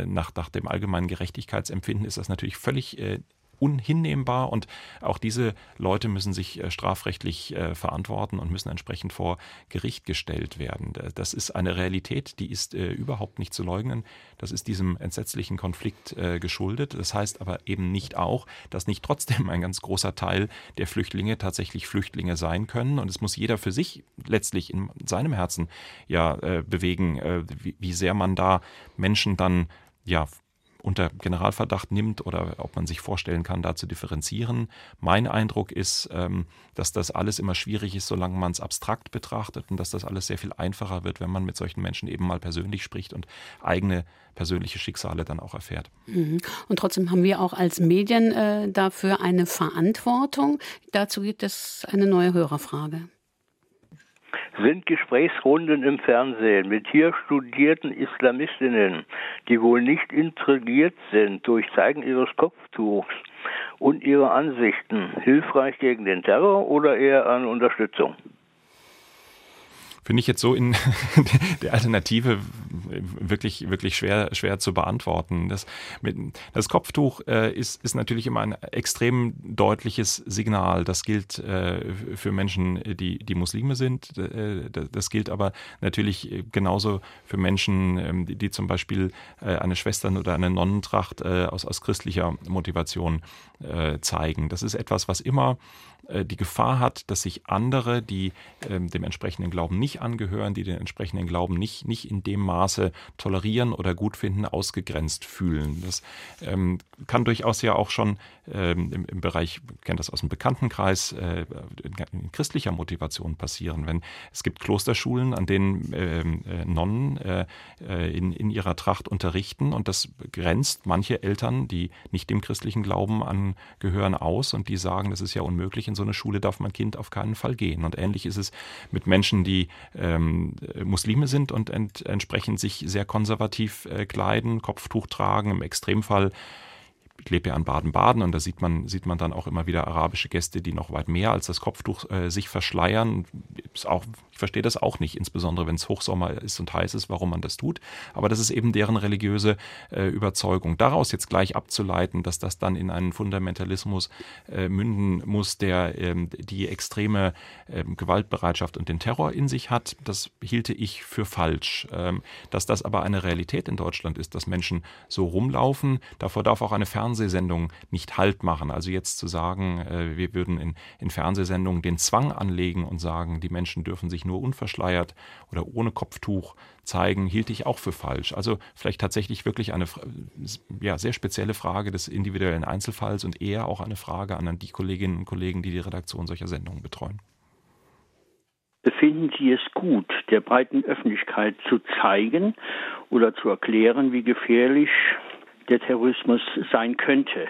[SPEAKER 3] nach, nach dem allgemeinen Gerechtigkeitsempfinden ist das natürlich völlig unhinnehmbar und auch diese Leute müssen sich äh, strafrechtlich äh, verantworten und müssen entsprechend vor Gericht gestellt werden. Das ist eine Realität, die ist äh, überhaupt nicht zu leugnen. Das ist diesem entsetzlichen Konflikt geschuldet. Das heißt aber eben nicht auch, dass nicht trotzdem ein ganz großer Teil der Flüchtlinge tatsächlich Flüchtlinge sein können. Und es muss jeder für sich letztlich in seinem Herzen ja bewegen, wie sehr man da Menschen dann ja unter Generalverdacht nimmt oder ob man sich vorstellen kann, da zu differenzieren. Mein Eindruck ist, ähm, dass das alles immer schwierig ist, solange man es abstrakt betrachtet und dass das alles sehr viel einfacher wird, wenn man mit solchen Menschen eben mal persönlich spricht und eigene persönliche Schicksale dann auch erfährt.
[SPEAKER 2] Mhm. Und trotzdem haben wir auch als Medien äh, dafür eine Verantwortung. Dazu gibt es eine neue Hörerfrage
[SPEAKER 7] sind Gesprächsrunden im Fernsehen mit hier studierten Islamistinnen, die wohl nicht intrigiert sind durch Zeigen ihres Kopftuchs und ihre Ansichten, hilfreich gegen den Terror oder eher an Unterstützung?
[SPEAKER 3] Finde ich jetzt so in [laughs] der Alternative wirklich, wirklich schwer, schwer zu beantworten. Das, mit, das Kopftuch äh, ist, ist natürlich immer ein extrem deutliches Signal. Das gilt äh, für Menschen, die, die Muslime sind. Äh, das gilt aber natürlich genauso für Menschen, ähm, die, die zum Beispiel äh, eine Schwestern- oder eine Nonnentracht äh, aus, aus christlicher Motivation äh, zeigen. Das ist etwas, was immer äh, die Gefahr hat, dass sich andere, die ähm, dem entsprechenden Glauben nicht angehören, die den entsprechenden Glauben nicht, nicht in dem Maße tolerieren oder gut finden, ausgegrenzt fühlen. Das ähm, kann durchaus ja auch schon ähm, im, im, Bereich, kennt das aus dem Bekanntenkreis, äh, in christlicher Motivation passieren. Wenn es gibt Klosterschulen, an denen ähm, äh, Nonnen äh, äh, in, in ihrer Tracht unterrichten und das grenzt manche Eltern, die nicht dem christlichen Glauben angehören, aus und die sagen, das ist ja unmöglich in so eine Schule darf mein Kind auf keinen Fall gehen. Und ähnlich ist es mit Menschen, die ähm, Muslime sind und ent entsprechend sich sehr konservativ äh, kleiden, Kopftuch tragen, im Extremfall lebe ja in Baden-Baden und da sieht man, sieht man dann auch immer wieder arabische Gäste, die noch weit mehr als das Kopftuch äh, sich verschleiern. Ist auch, ich verstehe das auch nicht, insbesondere wenn es Hochsommer ist und heiß ist, warum man das tut. Aber das ist eben deren religiöse äh, Überzeugung. Daraus jetzt gleich abzuleiten, dass das dann in einen Fundamentalismus äh, münden muss, der ähm, die extreme ähm, Gewaltbereitschaft und den Terror in sich hat, das hielte ich für falsch. Ähm, dass das aber eine Realität in Deutschland ist, dass Menschen so rumlaufen, davor darf auch eine Fern Fernsehsendungen nicht Halt machen. Also jetzt zu sagen, äh, wir würden in, in Fernsehsendungen den Zwang anlegen und sagen, die Menschen dürfen sich nur unverschleiert oder ohne Kopftuch zeigen, hielt ich auch für falsch. Also vielleicht tatsächlich wirklich eine ja, sehr spezielle Frage des individuellen Einzelfalls und eher auch eine Frage an die Kolleginnen und Kollegen, die die Redaktion solcher Sendungen betreuen.
[SPEAKER 8] Befinden Sie es gut, der breiten Öffentlichkeit zu zeigen oder zu erklären, wie gefährlich der Terrorismus sein könnte?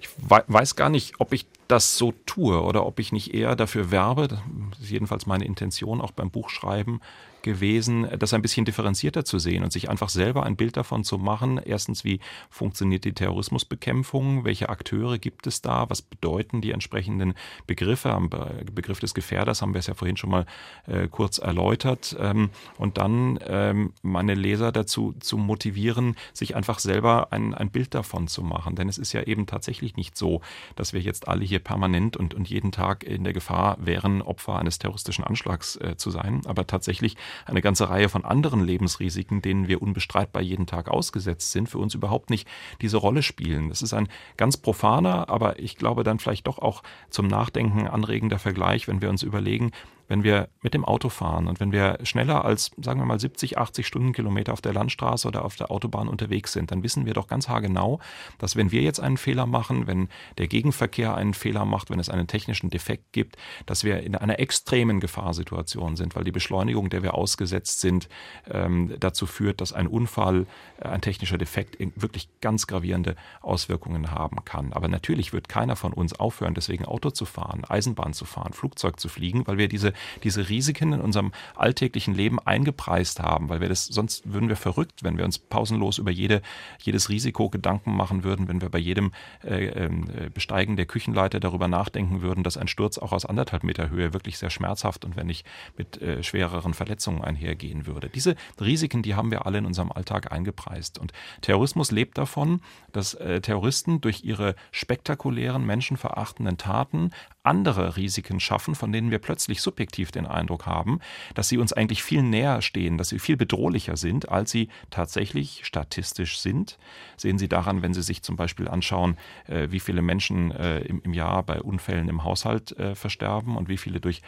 [SPEAKER 3] Ich weiß gar nicht, ob ich das so tue oder ob ich nicht eher dafür werbe, das ist jedenfalls meine Intention auch beim Buchschreiben, gewesen, das ein bisschen differenzierter zu sehen und sich einfach selber ein Bild davon zu machen. Erstens, wie funktioniert die Terrorismusbekämpfung? Welche Akteure gibt es da? Was bedeuten die entsprechenden Begriffe? Am Begriff des Gefährders haben wir es ja vorhin schon mal äh, kurz erläutert. Ähm, und dann ähm, meine Leser dazu zu motivieren, sich einfach selber ein, ein Bild davon zu machen. Denn es ist ja eben tatsächlich nicht so, dass wir jetzt alle hier permanent und, und jeden Tag in der Gefahr wären, Opfer eines terroristischen Anschlags äh, zu sein. Aber tatsächlich eine ganze Reihe von anderen Lebensrisiken, denen wir unbestreitbar jeden Tag ausgesetzt sind, für uns überhaupt nicht diese Rolle spielen. Das ist ein ganz profaner, aber ich glaube dann vielleicht doch auch zum Nachdenken anregender Vergleich, wenn wir uns überlegen, wenn wir mit dem Auto fahren und wenn wir schneller als, sagen wir mal, 70, 80 Stundenkilometer auf der Landstraße oder auf der Autobahn unterwegs sind, dann wissen wir doch ganz haargenau, dass wenn wir jetzt einen Fehler machen, wenn der Gegenverkehr einen Fehler macht, wenn es einen technischen Defekt gibt, dass wir in einer extremen Gefahrsituation sind, weil die Beschleunigung, der wir ausgesetzt sind, ähm, dazu führt, dass ein Unfall, äh, ein technischer Defekt wirklich ganz gravierende Auswirkungen haben kann. Aber natürlich wird keiner von uns aufhören, deswegen Auto zu fahren, Eisenbahn zu fahren, Flugzeug zu fliegen, weil wir diese diese Risiken in unserem alltäglichen Leben eingepreist haben, weil wir das, sonst würden wir verrückt, wenn wir uns pausenlos über jede, jedes Risiko Gedanken machen würden, wenn wir bei jedem äh, ähm, Besteigen der Küchenleiter darüber nachdenken würden, dass ein Sturz auch aus anderthalb Meter Höhe wirklich sehr schmerzhaft und wenn nicht mit äh, schwereren Verletzungen einhergehen würde. Diese Risiken, die haben wir alle in unserem Alltag eingepreist. Und Terrorismus lebt davon, dass äh, Terroristen durch ihre spektakulären, menschenverachtenden Taten andere Risiken schaffen, von denen wir plötzlich subjektiv den Eindruck haben, dass sie uns eigentlich viel näher stehen, dass sie viel bedrohlicher sind, als sie tatsächlich statistisch sind. Sehen Sie daran, wenn Sie sich zum Beispiel anschauen, äh, wie viele Menschen äh, im Jahr bei Unfällen im Haushalt äh, versterben und wie viele durch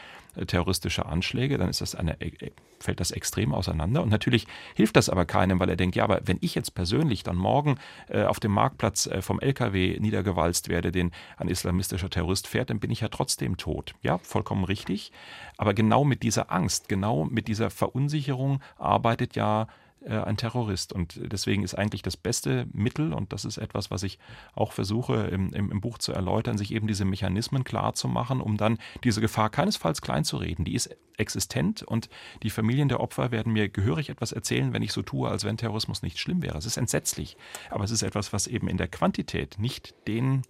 [SPEAKER 3] terroristische Anschläge, dann ist das eine, fällt das extrem auseinander. Und natürlich hilft das aber keinem, weil er denkt, ja, aber wenn ich jetzt persönlich dann morgen auf dem Marktplatz vom LKW niedergewalzt werde, den ein islamistischer Terrorist fährt, dann bin ich ja trotzdem tot. Ja, vollkommen richtig. Aber genau mit dieser Angst, genau mit dieser Verunsicherung arbeitet ja äh, ein Terrorist. Und deswegen ist eigentlich das beste Mittel, und das ist etwas, was ich auch versuche im, im, im Buch zu erläutern, sich eben diese Mechanismen klar zu machen, um dann diese Gefahr keinesfalls kleinzureden. Die ist existent und die Familien der Opfer werden mir gehörig etwas erzählen, wenn ich so tue, als wenn Terrorismus nicht schlimm wäre. Es ist entsetzlich, aber es ist etwas, was eben in der Quantität nicht den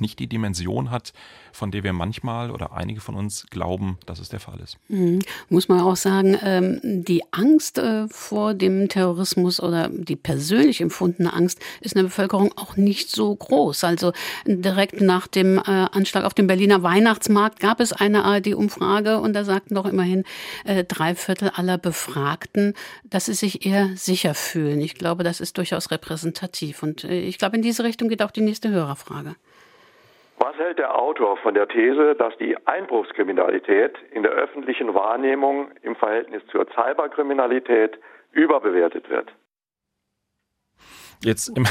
[SPEAKER 3] nicht die Dimension hat, von der wir manchmal oder einige von uns glauben, dass es der Fall ist.
[SPEAKER 2] Mhm. Muss man auch sagen, ähm, die Angst äh, vor dem Terrorismus oder die persönlich empfundene Angst ist in der Bevölkerung auch nicht so groß. Also direkt nach dem äh, Anschlag auf dem Berliner Weihnachtsmarkt gab es eine ARD-Umfrage und da sagten doch immerhin äh, drei Viertel aller Befragten, dass sie sich eher sicher fühlen. Ich glaube, das ist durchaus repräsentativ und ich glaube, in diese Richtung geht auch die nächste Hörerfrage.
[SPEAKER 9] Was hält der Autor von der These, dass die Einbruchskriminalität in der öffentlichen Wahrnehmung im Verhältnis zur Cyberkriminalität überbewertet wird? [laughs]
[SPEAKER 3] Jetzt im,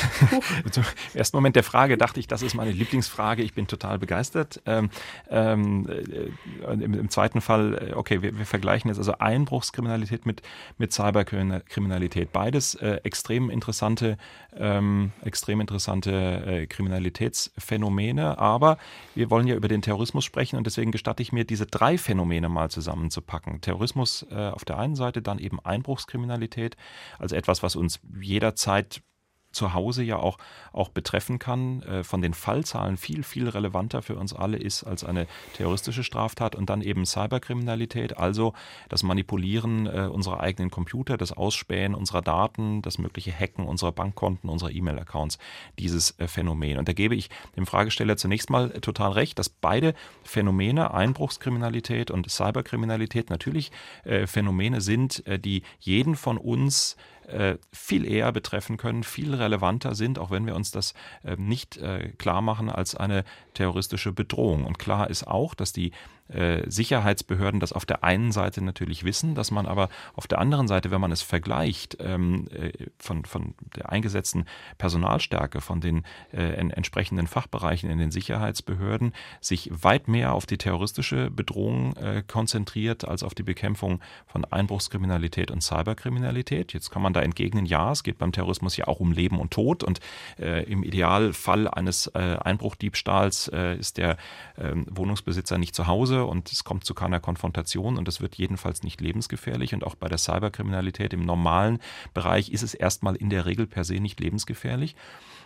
[SPEAKER 3] ersten Moment der Frage dachte ich, das ist meine Lieblingsfrage. Ich bin total begeistert. Ähm, ähm, äh, im, im, zweiten Fall, äh, okay, wir, wir, vergleichen jetzt also Einbruchskriminalität mit, mit Cyberkriminalität. Beides äh, extrem interessante, ähm, extrem interessante äh, Kriminalitätsphänomene. Aber wir wollen ja über den Terrorismus sprechen und deswegen gestatte ich mir, diese drei Phänomene mal zusammenzupacken. Terrorismus äh, auf der einen Seite, dann eben Einbruchskriminalität, also etwas, was uns jederzeit zu Hause ja auch, auch betreffen kann, äh, von den Fallzahlen viel, viel relevanter für uns alle ist als eine terroristische Straftat und dann eben Cyberkriminalität, also das Manipulieren äh, unserer eigenen Computer, das Ausspähen unserer Daten, das mögliche Hacken unserer Bankkonten, unserer E-Mail-Accounts, dieses äh, Phänomen. Und da gebe ich dem Fragesteller zunächst mal total recht, dass beide Phänomene, Einbruchskriminalität und Cyberkriminalität, natürlich Phänomene sind, die jeden von uns äh, viel eher betreffen können, viel relevanter sind, auch wenn wir uns das äh, nicht äh, klar machen als eine terroristische Bedrohung. Und klar ist auch, dass die Sicherheitsbehörden das auf der einen Seite natürlich wissen, dass man aber auf der anderen Seite, wenn man es vergleicht, ähm, äh, von, von der eingesetzten Personalstärke, von den äh, entsprechenden Fachbereichen in den Sicherheitsbehörden, sich weit mehr auf die terroristische Bedrohung äh, konzentriert als auf die Bekämpfung von Einbruchskriminalität und Cyberkriminalität. Jetzt kann man da entgegnen, ja, es geht beim Terrorismus ja auch um Leben und Tod und äh, im Idealfall eines äh, Einbruchdiebstahls ist der ähm, Wohnungsbesitzer nicht zu Hause und es kommt zu keiner Konfrontation und es wird jedenfalls nicht lebensgefährlich. Und auch bei der Cyberkriminalität im normalen Bereich ist es erstmal in der Regel per se nicht lebensgefährlich.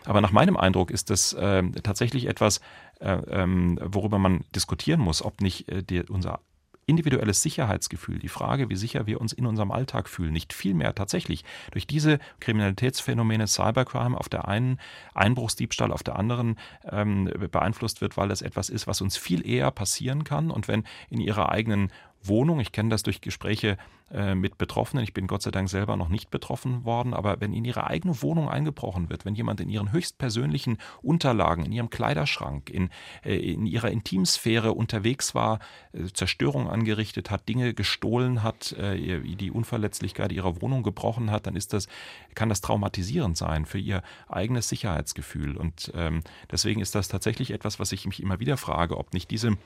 [SPEAKER 3] Aber nach meinem Eindruck ist das äh, tatsächlich etwas, äh, ähm, worüber man diskutieren muss, ob nicht äh, die, unser individuelles Sicherheitsgefühl, die Frage, wie sicher wir uns in unserem Alltag fühlen, nicht vielmehr tatsächlich durch diese Kriminalitätsphänomene Cybercrime auf der einen, Einbruchsdiebstahl auf der anderen ähm, beeinflusst wird, weil das etwas ist, was uns viel eher passieren kann. Und wenn in ihrer eigenen Wohnung. Ich kenne das durch Gespräche äh, mit Betroffenen. Ich bin Gott sei Dank selber noch nicht betroffen worden, aber wenn in ihre eigene Wohnung eingebrochen wird, wenn jemand in ihren höchstpersönlichen Unterlagen, in ihrem Kleiderschrank, in, äh, in ihrer Intimsphäre unterwegs war, äh, Zerstörung angerichtet hat, Dinge gestohlen hat, die Unverletzlichkeit ihrer Wohnung gebrochen hat, dann ist das, kann das traumatisierend sein für ihr eigenes Sicherheitsgefühl. Und ähm, deswegen ist das tatsächlich etwas, was ich mich immer wieder frage, ob nicht diese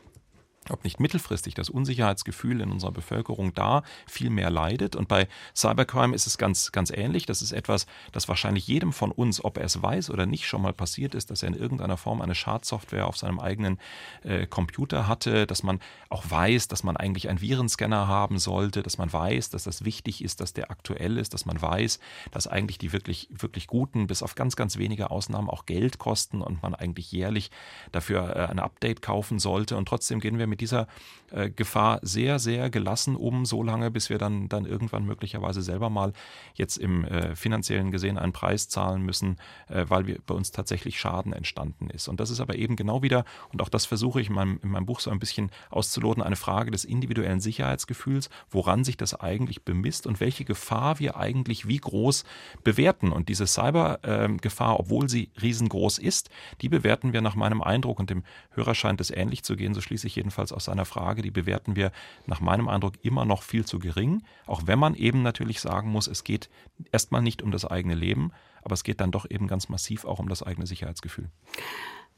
[SPEAKER 3] ob nicht mittelfristig das Unsicherheitsgefühl in unserer Bevölkerung da viel mehr leidet. Und bei Cybercrime ist es ganz, ganz ähnlich. Das ist etwas, das wahrscheinlich jedem von uns, ob er es weiß oder nicht, schon mal passiert ist, dass er in irgendeiner Form eine Schadsoftware auf seinem eigenen äh, Computer hatte, dass man auch weiß, dass man eigentlich einen Virenscanner haben sollte, dass man weiß, dass das wichtig ist, dass der aktuell ist, dass man weiß, dass eigentlich die wirklich, wirklich guten, bis auf ganz, ganz wenige Ausnahmen auch Geld kosten und man eigentlich jährlich dafür äh, ein Update kaufen sollte. Und trotzdem gehen wir mit dieser äh, Gefahr sehr, sehr gelassen um, so lange, bis wir dann, dann irgendwann möglicherweise selber mal jetzt im äh, finanziellen gesehen einen Preis zahlen müssen, äh, weil wir, bei uns tatsächlich Schaden entstanden ist. Und das ist aber eben genau wieder, und auch das versuche ich in meinem, in meinem Buch so ein bisschen auszuloten, eine Frage des individuellen Sicherheitsgefühls, woran sich das eigentlich bemisst und welche Gefahr wir eigentlich wie groß bewerten. Und diese Cybergefahr, obwohl sie riesengroß ist, die bewerten wir nach meinem Eindruck und dem Hörer scheint es ähnlich zu gehen, so schließe ich jedenfalls jedenfalls aus seiner Frage, die bewerten wir nach meinem Eindruck immer noch viel zu gering, auch wenn man eben natürlich sagen muss, es geht erstmal nicht um das eigene Leben, aber es geht dann doch eben ganz massiv auch um das eigene Sicherheitsgefühl.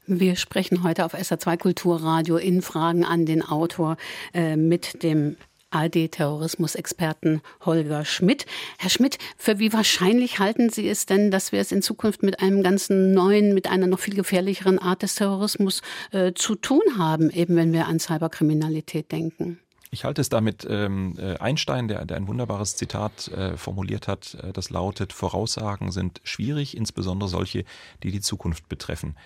[SPEAKER 2] Wir sprechen heute auf SR2 Kulturradio in Fragen an den Autor äh, mit dem ARD-Terrorismusexperten Holger Schmidt. Herr Schmidt, für wie wahrscheinlich halten Sie es denn, dass wir es in Zukunft mit einem ganzen neuen, mit einer noch viel gefährlicheren Art des Terrorismus äh, zu tun haben, eben wenn wir an Cyberkriminalität denken?
[SPEAKER 3] Ich halte es damit ähm, äh, Einstein, der, der, ein wunderbares Zitat äh, formuliert hat, äh, das lautet, Voraussagen sind schwierig, insbesondere solche, die die Zukunft betreffen.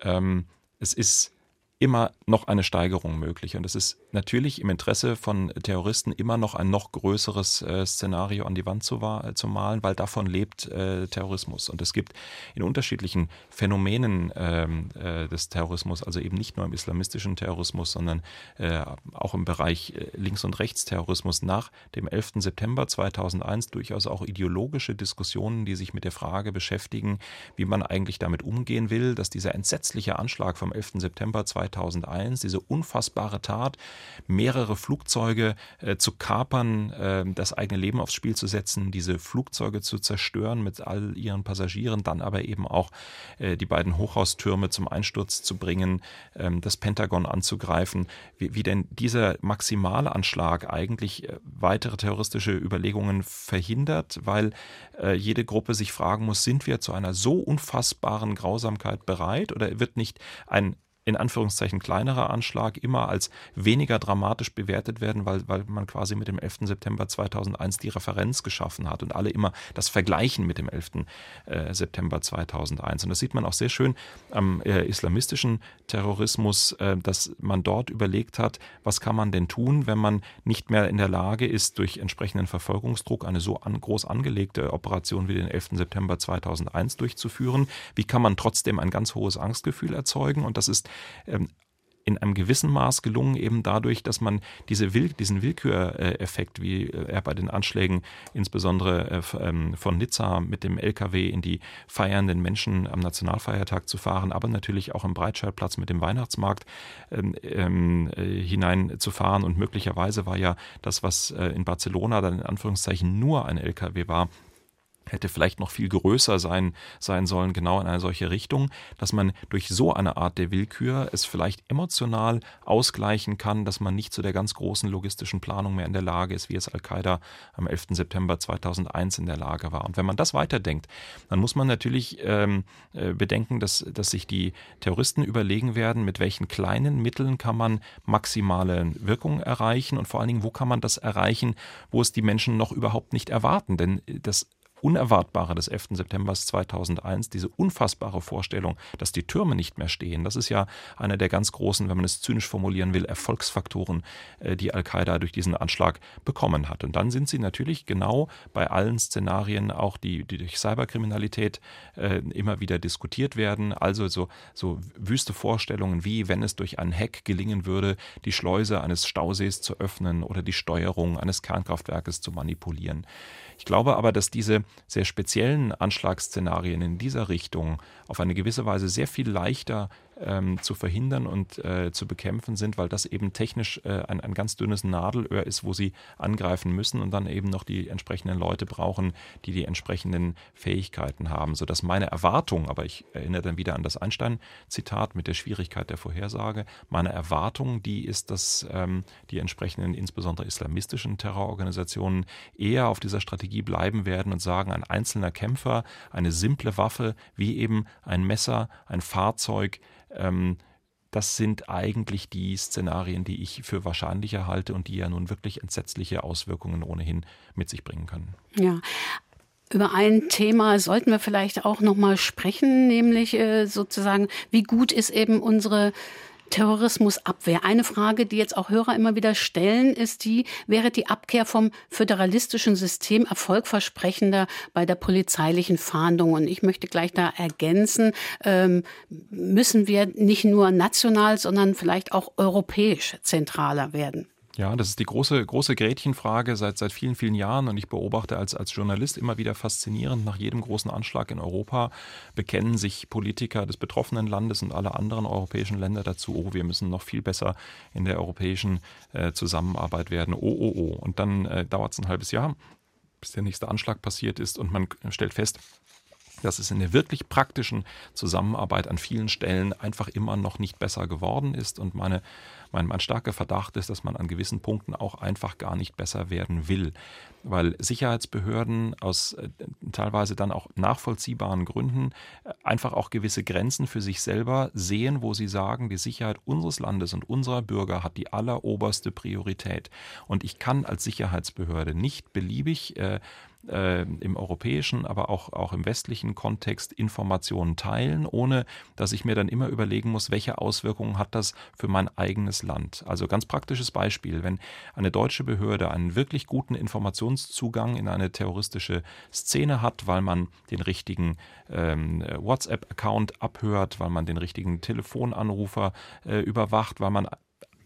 [SPEAKER 3] Ähm, es ist immer noch eine Steigerung möglich. Und es ist natürlich im Interesse von Terroristen immer noch ein noch größeres äh, Szenario an die Wand zu, zu, malen, weil davon lebt äh, Terrorismus. Und es gibt in unterschiedlichen Phänomenen ähm, äh, des Terrorismus, also eben nicht nur im islamistischen Terrorismus, sondern äh, auch im Bereich äh, Links- und Rechtsterrorismus nach dem 11. September 2001 durchaus auch ideologische Diskussionen, die sich mit der Frage beschäftigen, wie man eigentlich damit umgehen will, dass dieser entsetzliche Anschlag vom 11. September 2001 2001, diese unfassbare Tat, mehrere Flugzeuge äh, zu kapern, äh, das eigene Leben aufs Spiel zu setzen, diese Flugzeuge zu zerstören mit all ihren Passagieren, dann aber eben auch äh, die beiden Hochhaustürme zum Einsturz zu bringen, ähm, das Pentagon anzugreifen, wie, wie denn dieser Maximalanschlag eigentlich äh, weitere terroristische Überlegungen verhindert, weil äh, jede Gruppe sich fragen muss, sind wir zu einer so unfassbaren Grausamkeit bereit oder wird nicht ein in Anführungszeichen kleinerer Anschlag immer als weniger dramatisch bewertet werden, weil, weil man quasi mit dem 11. September 2001 die Referenz geschaffen hat und alle immer das vergleichen mit dem 11. Äh, September 2001. Und das sieht man auch sehr schön am äh, islamistischen Terrorismus, äh, dass man dort überlegt hat, was kann man denn tun, wenn man nicht mehr in der Lage ist, durch entsprechenden Verfolgungsdruck eine so an, groß angelegte Operation wie den 11. September 2001 durchzuführen. Wie kann man trotzdem ein ganz hohes Angstgefühl erzeugen? Und das ist ähm, in einem gewissen Maß gelungen, eben dadurch, dass man diese Will diesen Willküreffekt, wie er bei den Anschlägen insbesondere äh, ähm, von Nizza mit dem LKW in die feiernden Menschen am Nationalfeiertag zu fahren, aber natürlich auch am Breitscheidplatz mit dem Weihnachtsmarkt ähm, ähm, äh, hineinzufahren. Und möglicherweise war ja das, was äh, in Barcelona dann in Anführungszeichen nur ein LKW war, hätte vielleicht noch viel größer sein, sein sollen, genau in eine solche Richtung, dass man durch so eine Art der Willkür es vielleicht emotional ausgleichen kann, dass man nicht zu der ganz großen logistischen Planung mehr in der Lage ist, wie es Al-Qaida am 11. September 2001 in der Lage war. Und wenn man das weiterdenkt, dann muss man natürlich ähm, äh, bedenken, dass, dass sich die Terroristen überlegen werden, mit welchen kleinen Mitteln kann man maximale Wirkung erreichen und vor allen Dingen, wo kann man das erreichen, wo es die Menschen noch überhaupt nicht erwarten. Denn das Unerwartbare des 11. September 2001, diese unfassbare Vorstellung, dass die Türme nicht mehr stehen, das ist ja einer der ganz großen, wenn man es zynisch formulieren will, Erfolgsfaktoren, äh, die Al-Qaida durch diesen Anschlag bekommen hat. Und dann sind sie natürlich genau bei allen Szenarien, auch die, die durch Cyberkriminalität äh, immer wieder diskutiert werden, also so, so wüste Vorstellungen wie, wenn es durch einen Hack gelingen würde, die Schleuse eines Stausees zu öffnen oder die Steuerung eines Kernkraftwerkes zu manipulieren. Ich glaube aber, dass diese sehr speziellen Anschlagsszenarien in dieser Richtung auf eine gewisse Weise sehr viel leichter ähm, zu verhindern und äh, zu bekämpfen sind, weil das eben technisch äh, ein, ein ganz dünnes Nadelöhr ist, wo sie angreifen müssen und dann eben noch die entsprechenden Leute brauchen, die die entsprechenden Fähigkeiten haben, sodass meine Erwartung, aber ich erinnere dann wieder an das Einstein-Zitat mit der Schwierigkeit der Vorhersage, meine Erwartung, die ist, dass ähm, die entsprechenden, insbesondere islamistischen Terrororganisationen eher auf dieser Strategie bleiben werden und sagen, ein einzelner Kämpfer, eine simple Waffe, wie eben ein Messer, ein Fahrzeug, ähm, das sind eigentlich die Szenarien, die ich für wahrscheinlicher halte und die ja nun wirklich entsetzliche Auswirkungen ohnehin mit sich bringen können.
[SPEAKER 2] Ja, über ein Thema sollten wir vielleicht auch noch mal sprechen, nämlich äh, sozusagen, wie gut ist eben unsere Terrorismusabwehr. Eine Frage, die jetzt auch Hörer immer wieder stellen, ist die, wäre die Abkehr vom föderalistischen System erfolgversprechender bei der polizeilichen Fahndung? Und ich möchte gleich da ergänzen, ähm, müssen wir nicht nur national, sondern vielleicht auch europäisch zentraler werden?
[SPEAKER 3] Ja, das ist die große, große Gretchenfrage seit, seit vielen, vielen Jahren und ich beobachte als, als Journalist immer wieder faszinierend, nach jedem großen Anschlag in Europa bekennen sich Politiker des betroffenen Landes und alle anderen europäischen Länder dazu, oh, wir müssen noch viel besser in der europäischen äh, Zusammenarbeit werden, oh, oh, oh. Und dann äh, dauert es ein halbes Jahr, bis der nächste Anschlag passiert ist und man stellt fest, dass es in der wirklich praktischen Zusammenarbeit an vielen Stellen einfach immer noch nicht besser geworden ist. Und meine, mein, mein starker Verdacht ist, dass man an gewissen Punkten auch einfach gar nicht besser werden will. Weil Sicherheitsbehörden aus äh, teilweise dann auch nachvollziehbaren Gründen äh, einfach auch gewisse Grenzen für sich selber sehen, wo sie sagen, die Sicherheit unseres Landes und unserer Bürger hat die alleroberste Priorität. Und ich kann als Sicherheitsbehörde nicht beliebig äh, äh, im europäischen, aber auch, auch im westlichen Kontext Informationen teilen, ohne dass ich mir dann immer überlegen muss, welche Auswirkungen hat das für mein eigenes Land. Also ganz praktisches Beispiel, wenn eine deutsche Behörde einen wirklich guten Informationszugang in eine terroristische Szene hat, weil man den richtigen ähm, WhatsApp-Account abhört, weil man den richtigen Telefonanrufer äh, überwacht, weil man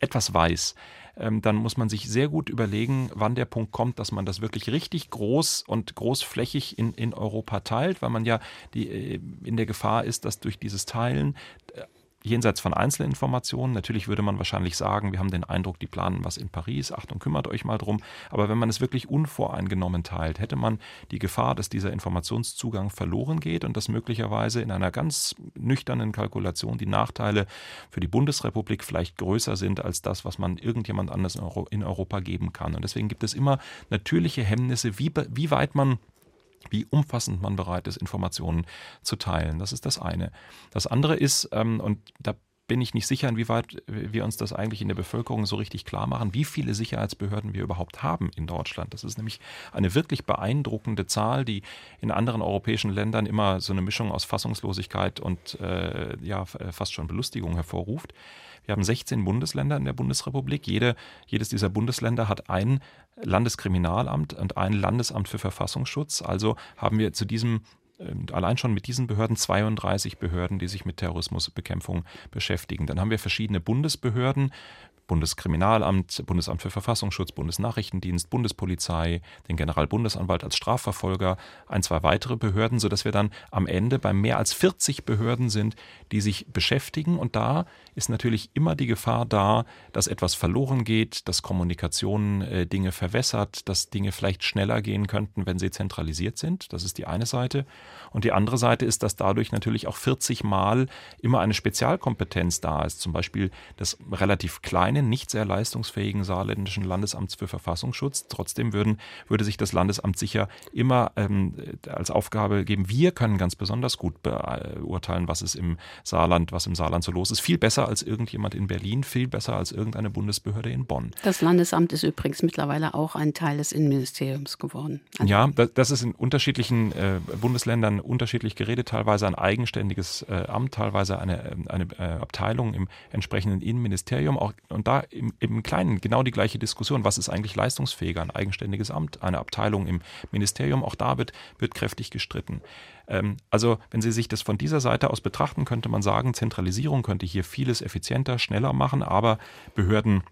[SPEAKER 3] etwas weiß, ähm, dann muss man sich sehr gut überlegen, wann der Punkt kommt, dass man das wirklich richtig groß und großflächig in, in Europa teilt, weil man ja die, äh, in der Gefahr ist, dass durch dieses Teilen äh, jenseits von Einzelinformationen. Natürlich würde man wahrscheinlich sagen, wir haben den Eindruck, die planen was in Paris. Achtung, kümmert euch mal drum. Aber wenn man es wirklich unvoreingenommen teilt, hätte man die Gefahr, dass dieser Informationszugang verloren geht und dass möglicherweise in einer ganz nüchternen Kalkulation die Nachteile für die Bundesrepublik vielleicht größer sind als das, was man irgendjemand anders in Europa geben kann. Und deswegen gibt es immer natürliche Hemmnisse, wie, wie weit man wie umfassend man bereit ist, Informationen zu teilen. Das ist das eine. Das andere ist, ähm, und da bin ich nicht sicher, inwieweit wir uns das eigentlich in der Bevölkerung so richtig klar machen, wie viele Sicherheitsbehörden wir überhaupt haben in Deutschland. Das ist nämlich eine wirklich beeindruckende Zahl, die in anderen europäischen Ländern immer so eine Mischung aus Fassungslosigkeit und äh, ja, fast schon Belustigung hervorruft. Wir haben 16 Bundesländer in der Bundesrepublik. Jede, jedes dieser Bundesländer hat ein Landeskriminalamt und ein Landesamt für Verfassungsschutz. Also haben wir zu diesem allein schon mit diesen Behörden 32 Behörden, die sich mit Terrorismusbekämpfung beschäftigen. Dann haben wir verschiedene Bundesbehörden, Bundeskriminalamt, Bundesamt für Verfassungsschutz, Bundesnachrichtendienst, Bundespolizei, den Generalbundesanwalt als Strafverfolger, ein, zwei weitere Behörden, sodass wir dann am Ende bei mehr als 40 Behörden sind, die sich beschäftigen. Und da ist natürlich immer die Gefahr da, dass etwas verloren geht, dass Kommunikation äh, Dinge verwässert, dass Dinge vielleicht schneller gehen könnten, wenn sie zentralisiert sind. Das ist die eine Seite. Und die andere Seite ist, dass dadurch natürlich auch 40 Mal immer eine Spezialkompetenz da ist. Zum Beispiel das relativ kleine, nicht sehr leistungsfähigen saarländischen Landesamts für Verfassungsschutz. Trotzdem würden, würde sich das Landesamt sicher immer ähm, als Aufgabe geben, wir können ganz besonders gut beurteilen, was es im Saarland, was im Saarland so los ist. Viel besser als irgendjemand in Berlin, viel besser als irgendeine Bundesbehörde in Bonn.
[SPEAKER 2] Das Landesamt ist übrigens mittlerweile auch ein Teil des Innenministeriums geworden.
[SPEAKER 3] Also ja, das ist in unterschiedlichen äh, Bundesländern unterschiedlich geredet, teilweise ein eigenständiges äh, Amt, teilweise eine, eine äh, Abteilung im entsprechenden Innenministerium. Auch, und da im, im Kleinen genau die gleiche Diskussion. Was ist eigentlich leistungsfähiger? Ein eigenständiges Amt, eine Abteilung im Ministerium? Auch da wird, wird kräftig gestritten. Ähm, also, wenn Sie sich das von dieser Seite aus betrachten, könnte man sagen, Zentralisierung könnte hier vieles effizienter, schneller machen, aber Behörden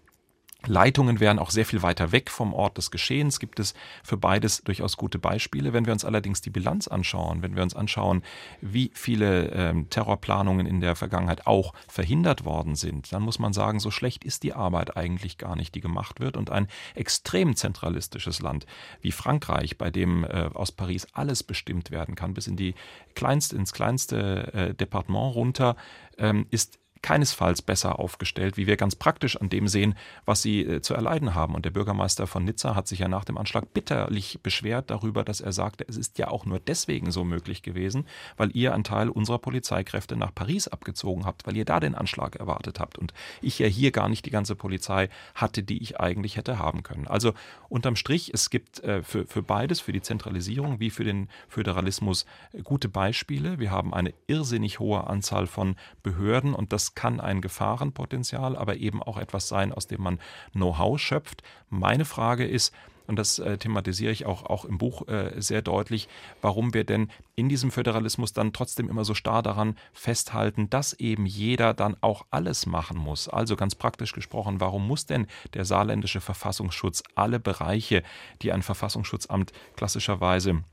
[SPEAKER 3] Leitungen wären auch sehr viel weiter weg vom Ort des Geschehens. Gibt es für beides durchaus gute Beispiele. Wenn wir uns allerdings die Bilanz anschauen, wenn wir uns anschauen, wie viele ähm, Terrorplanungen in der Vergangenheit auch verhindert worden sind, dann muss man sagen, so schlecht ist die Arbeit eigentlich gar nicht, die gemacht wird. Und ein extrem zentralistisches Land wie Frankreich, bei dem äh, aus Paris alles bestimmt werden kann, bis in die kleinste, ins kleinste äh, Departement runter, ähm, ist keinesfalls besser aufgestellt, wie wir ganz praktisch an dem sehen, was sie äh, zu erleiden haben. Und der Bürgermeister von Nizza hat sich ja nach dem Anschlag bitterlich beschwert darüber, dass er sagte, es ist ja auch nur deswegen so möglich gewesen, weil ihr einen Teil unserer Polizeikräfte nach Paris abgezogen habt, weil ihr da den Anschlag erwartet habt und ich ja hier gar nicht die ganze Polizei hatte, die ich eigentlich hätte haben können. Also unterm Strich, es gibt äh, für, für beides, für die Zentralisierung wie für den Föderalismus, äh, gute Beispiele. Wir haben eine irrsinnig hohe Anzahl von Behörden und das kann ein Gefahrenpotenzial, aber eben auch etwas sein, aus dem man Know-how schöpft. Meine Frage ist, und das äh, thematisiere ich auch, auch im Buch äh, sehr deutlich, warum wir denn in diesem Föderalismus dann trotzdem immer so starr daran festhalten, dass eben jeder dann auch alles machen muss. Also ganz praktisch gesprochen, warum muss denn der saarländische Verfassungsschutz alle Bereiche, die ein Verfassungsschutzamt klassischerweise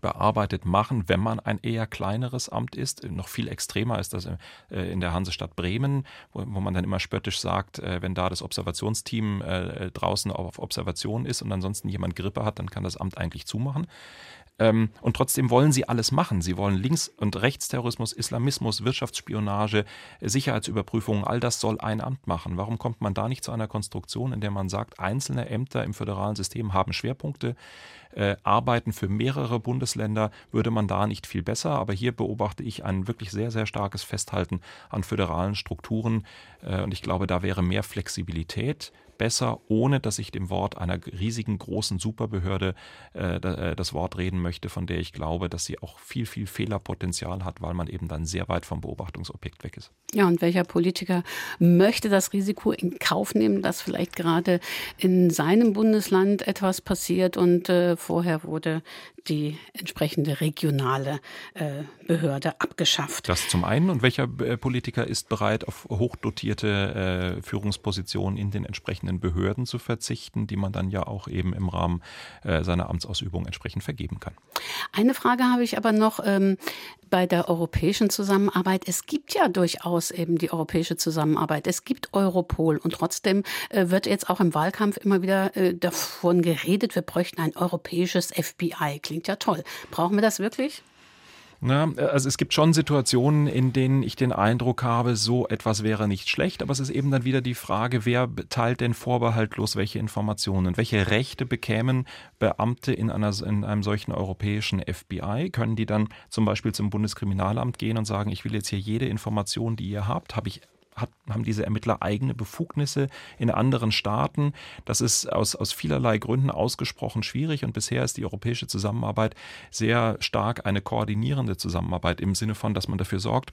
[SPEAKER 3] bearbeitet machen, wenn man ein eher kleineres Amt ist. Noch viel extremer ist das äh, in der Hansestadt Bremen, wo, man dann immer spöttisch sagt, äh, wenn da das Observationsteam äh, draußen auf Observation ist und ansonsten jemand Grippe hat, dann kann das Amt eigentlich zumachen. Ähm, und trotzdem wollen sie alles machen. Sie wollen Links- und Rechtsterrorismus, Islamismus, Wirtschaftsspionage, Sicherheitsüberprüfungen, all das soll ein Amt machen. Warum kommt man da nicht zu einer Konstruktion, in der man sagt, einzelne Ämter im föderalen System haben Schwerpunkte, äh, arbeiten für mehrere Bundesländer, würde man da nicht viel besser. Aber hier beobachte ich ein wirklich sehr, sehr starkes Festhalten an föderalen Strukturen. Äh, und ich glaube, da wäre mehr Flexibilität besser, ohne dass ich dem Wort einer riesigen, großen Superbehörde äh, äh, das Wort reden möchte, von der ich glaube, dass sie auch viel, viel Fehlerpotenzial hat, weil man eben dann sehr weit vom Beobachtungsobjekt weg ist.
[SPEAKER 2] Ja, und welcher Politiker möchte das Risiko in Kauf nehmen, dass vielleicht gerade in seinem Bundesland etwas passiert und äh, vorher wurde die entsprechende regionale äh, Behörde abgeschafft.
[SPEAKER 3] Das zum einen. Und welcher äh, Politiker ist bereit, auf hochdotierte äh, Führungspositionen in den entsprechenden Behörden zu verzichten, die man dann ja auch eben im Rahmen äh, seiner Amtsausübung entsprechend vergeben kann?
[SPEAKER 2] Eine Frage habe ich aber noch ähm, bei der europäischen Zusammenarbeit. Es gibt ja durchaus eben die europäische Zusammenarbeit. Es gibt Europol und trotzdem äh, wird jetzt auch im Wahlkampf immer wieder äh, davon geredet, wir bräuchten ein europäisches FBI klingt ja toll. Brauchen wir das wirklich?
[SPEAKER 3] Na, also es gibt schon Situationen, in denen ich den Eindruck habe, so etwas wäre nicht schlecht, aber es ist eben dann wieder die Frage, wer teilt denn vorbehaltlos welche Informationen? Welche Rechte bekämen Beamte in, einer, in einem solchen europäischen FBI? Können die dann zum Beispiel zum Bundeskriminalamt gehen und sagen, ich will jetzt hier jede Information, die ihr habt, habe ich hat, haben diese Ermittler eigene Befugnisse in anderen Staaten. Das ist aus, aus vielerlei Gründen ausgesprochen schwierig und bisher ist die europäische Zusammenarbeit sehr stark eine koordinierende Zusammenarbeit im Sinne von, dass man dafür sorgt,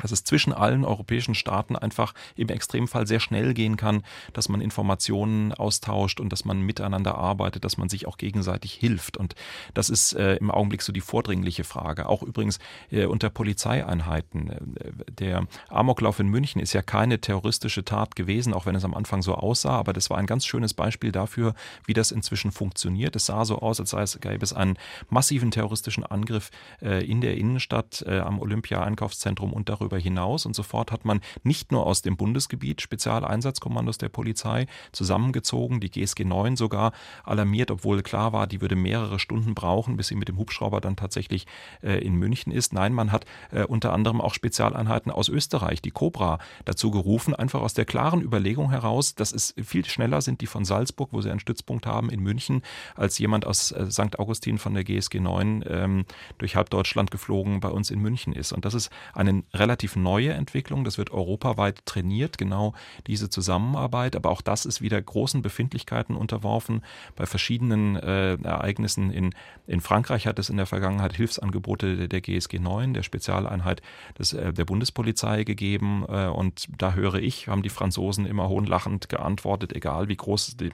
[SPEAKER 3] dass es zwischen allen europäischen Staaten einfach im Extremfall sehr schnell gehen kann, dass man Informationen austauscht und dass man miteinander arbeitet, dass man sich auch gegenseitig hilft. Und das ist äh, im Augenblick so die vordringliche Frage. Auch übrigens äh, unter Polizeieinheiten. Äh, der Amoklauf in München ist ja keine terroristische Tat gewesen, auch wenn es am Anfang so aussah, aber das war ein ganz schönes Beispiel dafür, wie das inzwischen funktioniert. Es sah so aus, als sei es, gäbe es einen massiven terroristischen Angriff äh, in der Innenstadt äh, am Olympia-Einkaufszentrum und darüber darüber hinaus. Und sofort hat man nicht nur aus dem Bundesgebiet Spezialeinsatzkommandos der Polizei zusammengezogen, die GSG 9 sogar alarmiert, obwohl klar war, die würde mehrere Stunden brauchen, bis sie mit dem Hubschrauber dann tatsächlich äh, in München ist. Nein, man hat äh, unter anderem auch Spezialeinheiten aus Österreich, die Cobra, dazu gerufen, einfach aus der klaren Überlegung heraus, dass es viel schneller sind die von Salzburg, wo sie einen Stützpunkt haben in München, als jemand aus äh, St. Augustin von der GSG 9 ähm, durch halb Deutschland geflogen bei uns in München ist. Und das ist eine relativ relativ neue Entwicklung. Das wird europaweit trainiert, genau diese Zusammenarbeit. Aber auch das ist wieder großen Befindlichkeiten unterworfen. Bei verschiedenen äh, Ereignissen in, in Frankreich hat es in der Vergangenheit Hilfsangebote der, der GSG 9, der Spezialeinheit des, äh, der Bundespolizei gegeben. Äh, und da höre ich, haben die Franzosen immer hohnlachend geantwortet, egal wie groß die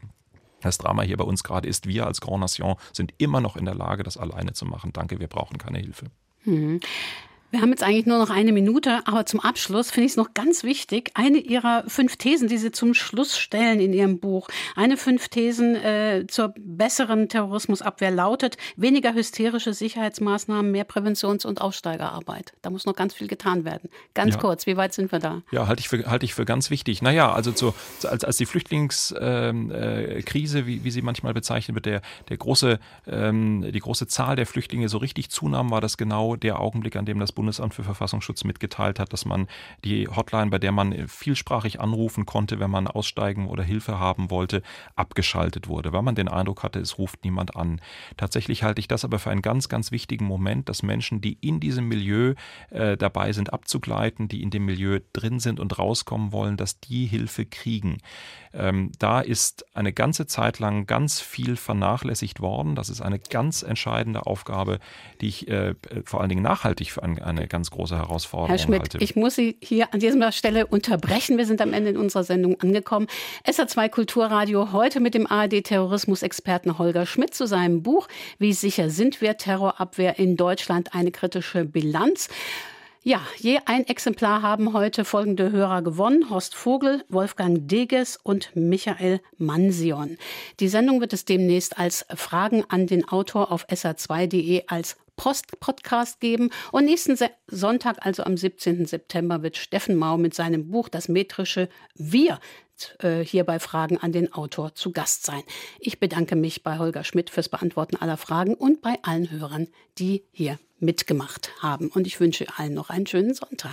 [SPEAKER 3] das Drama hier bei uns gerade ist, wir als Grand Nation sind immer noch in der Lage, das alleine zu machen. Danke, wir brauchen keine Hilfe.
[SPEAKER 2] Mhm. Wir haben jetzt eigentlich nur noch eine Minute, aber zum Abschluss finde ich es noch ganz wichtig, eine Ihrer fünf Thesen, die Sie zum Schluss stellen in Ihrem Buch, eine fünf Thesen äh, zur besseren Terrorismusabwehr lautet, weniger hysterische Sicherheitsmaßnahmen, mehr Präventions- und Aufsteigerarbeit. Da muss noch ganz viel getan werden. Ganz ja. kurz, wie weit sind wir da?
[SPEAKER 3] Ja, halte ich für, halte ich für ganz wichtig. Naja, also zu, als, als die Flüchtlingskrise, ähm, äh, wie, wie sie manchmal bezeichnet wird, der, der große, ähm, die große Zahl der Flüchtlinge so richtig zunahm, war das genau der Augenblick, an dem das Bundesamt für Verfassungsschutz mitgeteilt hat, dass man die Hotline, bei der man vielsprachig anrufen konnte, wenn man aussteigen oder Hilfe haben wollte, abgeschaltet wurde, weil man den Eindruck hatte, es ruft niemand an. Tatsächlich halte ich das aber für einen ganz, ganz wichtigen Moment, dass Menschen, die in diesem Milieu äh, dabei sind, abzugleiten, die in dem Milieu drin sind und rauskommen wollen, dass die Hilfe kriegen. Ähm, da ist eine ganze Zeit lang ganz viel vernachlässigt worden. Das ist eine ganz entscheidende Aufgabe, die ich äh, vor allen Dingen nachhaltig für ein, eine ganz große Herausforderung
[SPEAKER 2] Herr Schmidt,
[SPEAKER 3] halte.
[SPEAKER 2] ich muss Sie hier an dieser Stelle unterbrechen. Wir sind am Ende in unserer Sendung angekommen. SA2 Kulturradio heute mit dem ARD-Terrorismusexperten Holger Schmidt zu seinem Buch Wie sicher sind wir? Terrorabwehr in Deutschland, eine kritische Bilanz. Ja, je ein Exemplar haben heute folgende Hörer gewonnen. Horst Vogel, Wolfgang Deges und Michael Mansion. Die Sendung wird es demnächst als Fragen an den Autor auf sa2.de als Post-Podcast geben. Und nächsten Sonntag, also am 17. September, wird Steffen Mau mit seinem Buch Das metrische Wir äh, hier bei Fragen an den Autor zu Gast sein. Ich bedanke mich bei Holger Schmidt fürs Beantworten aller Fragen und bei allen Hörern, die hier mitgemacht haben. Und ich wünsche allen noch einen schönen Sonntag.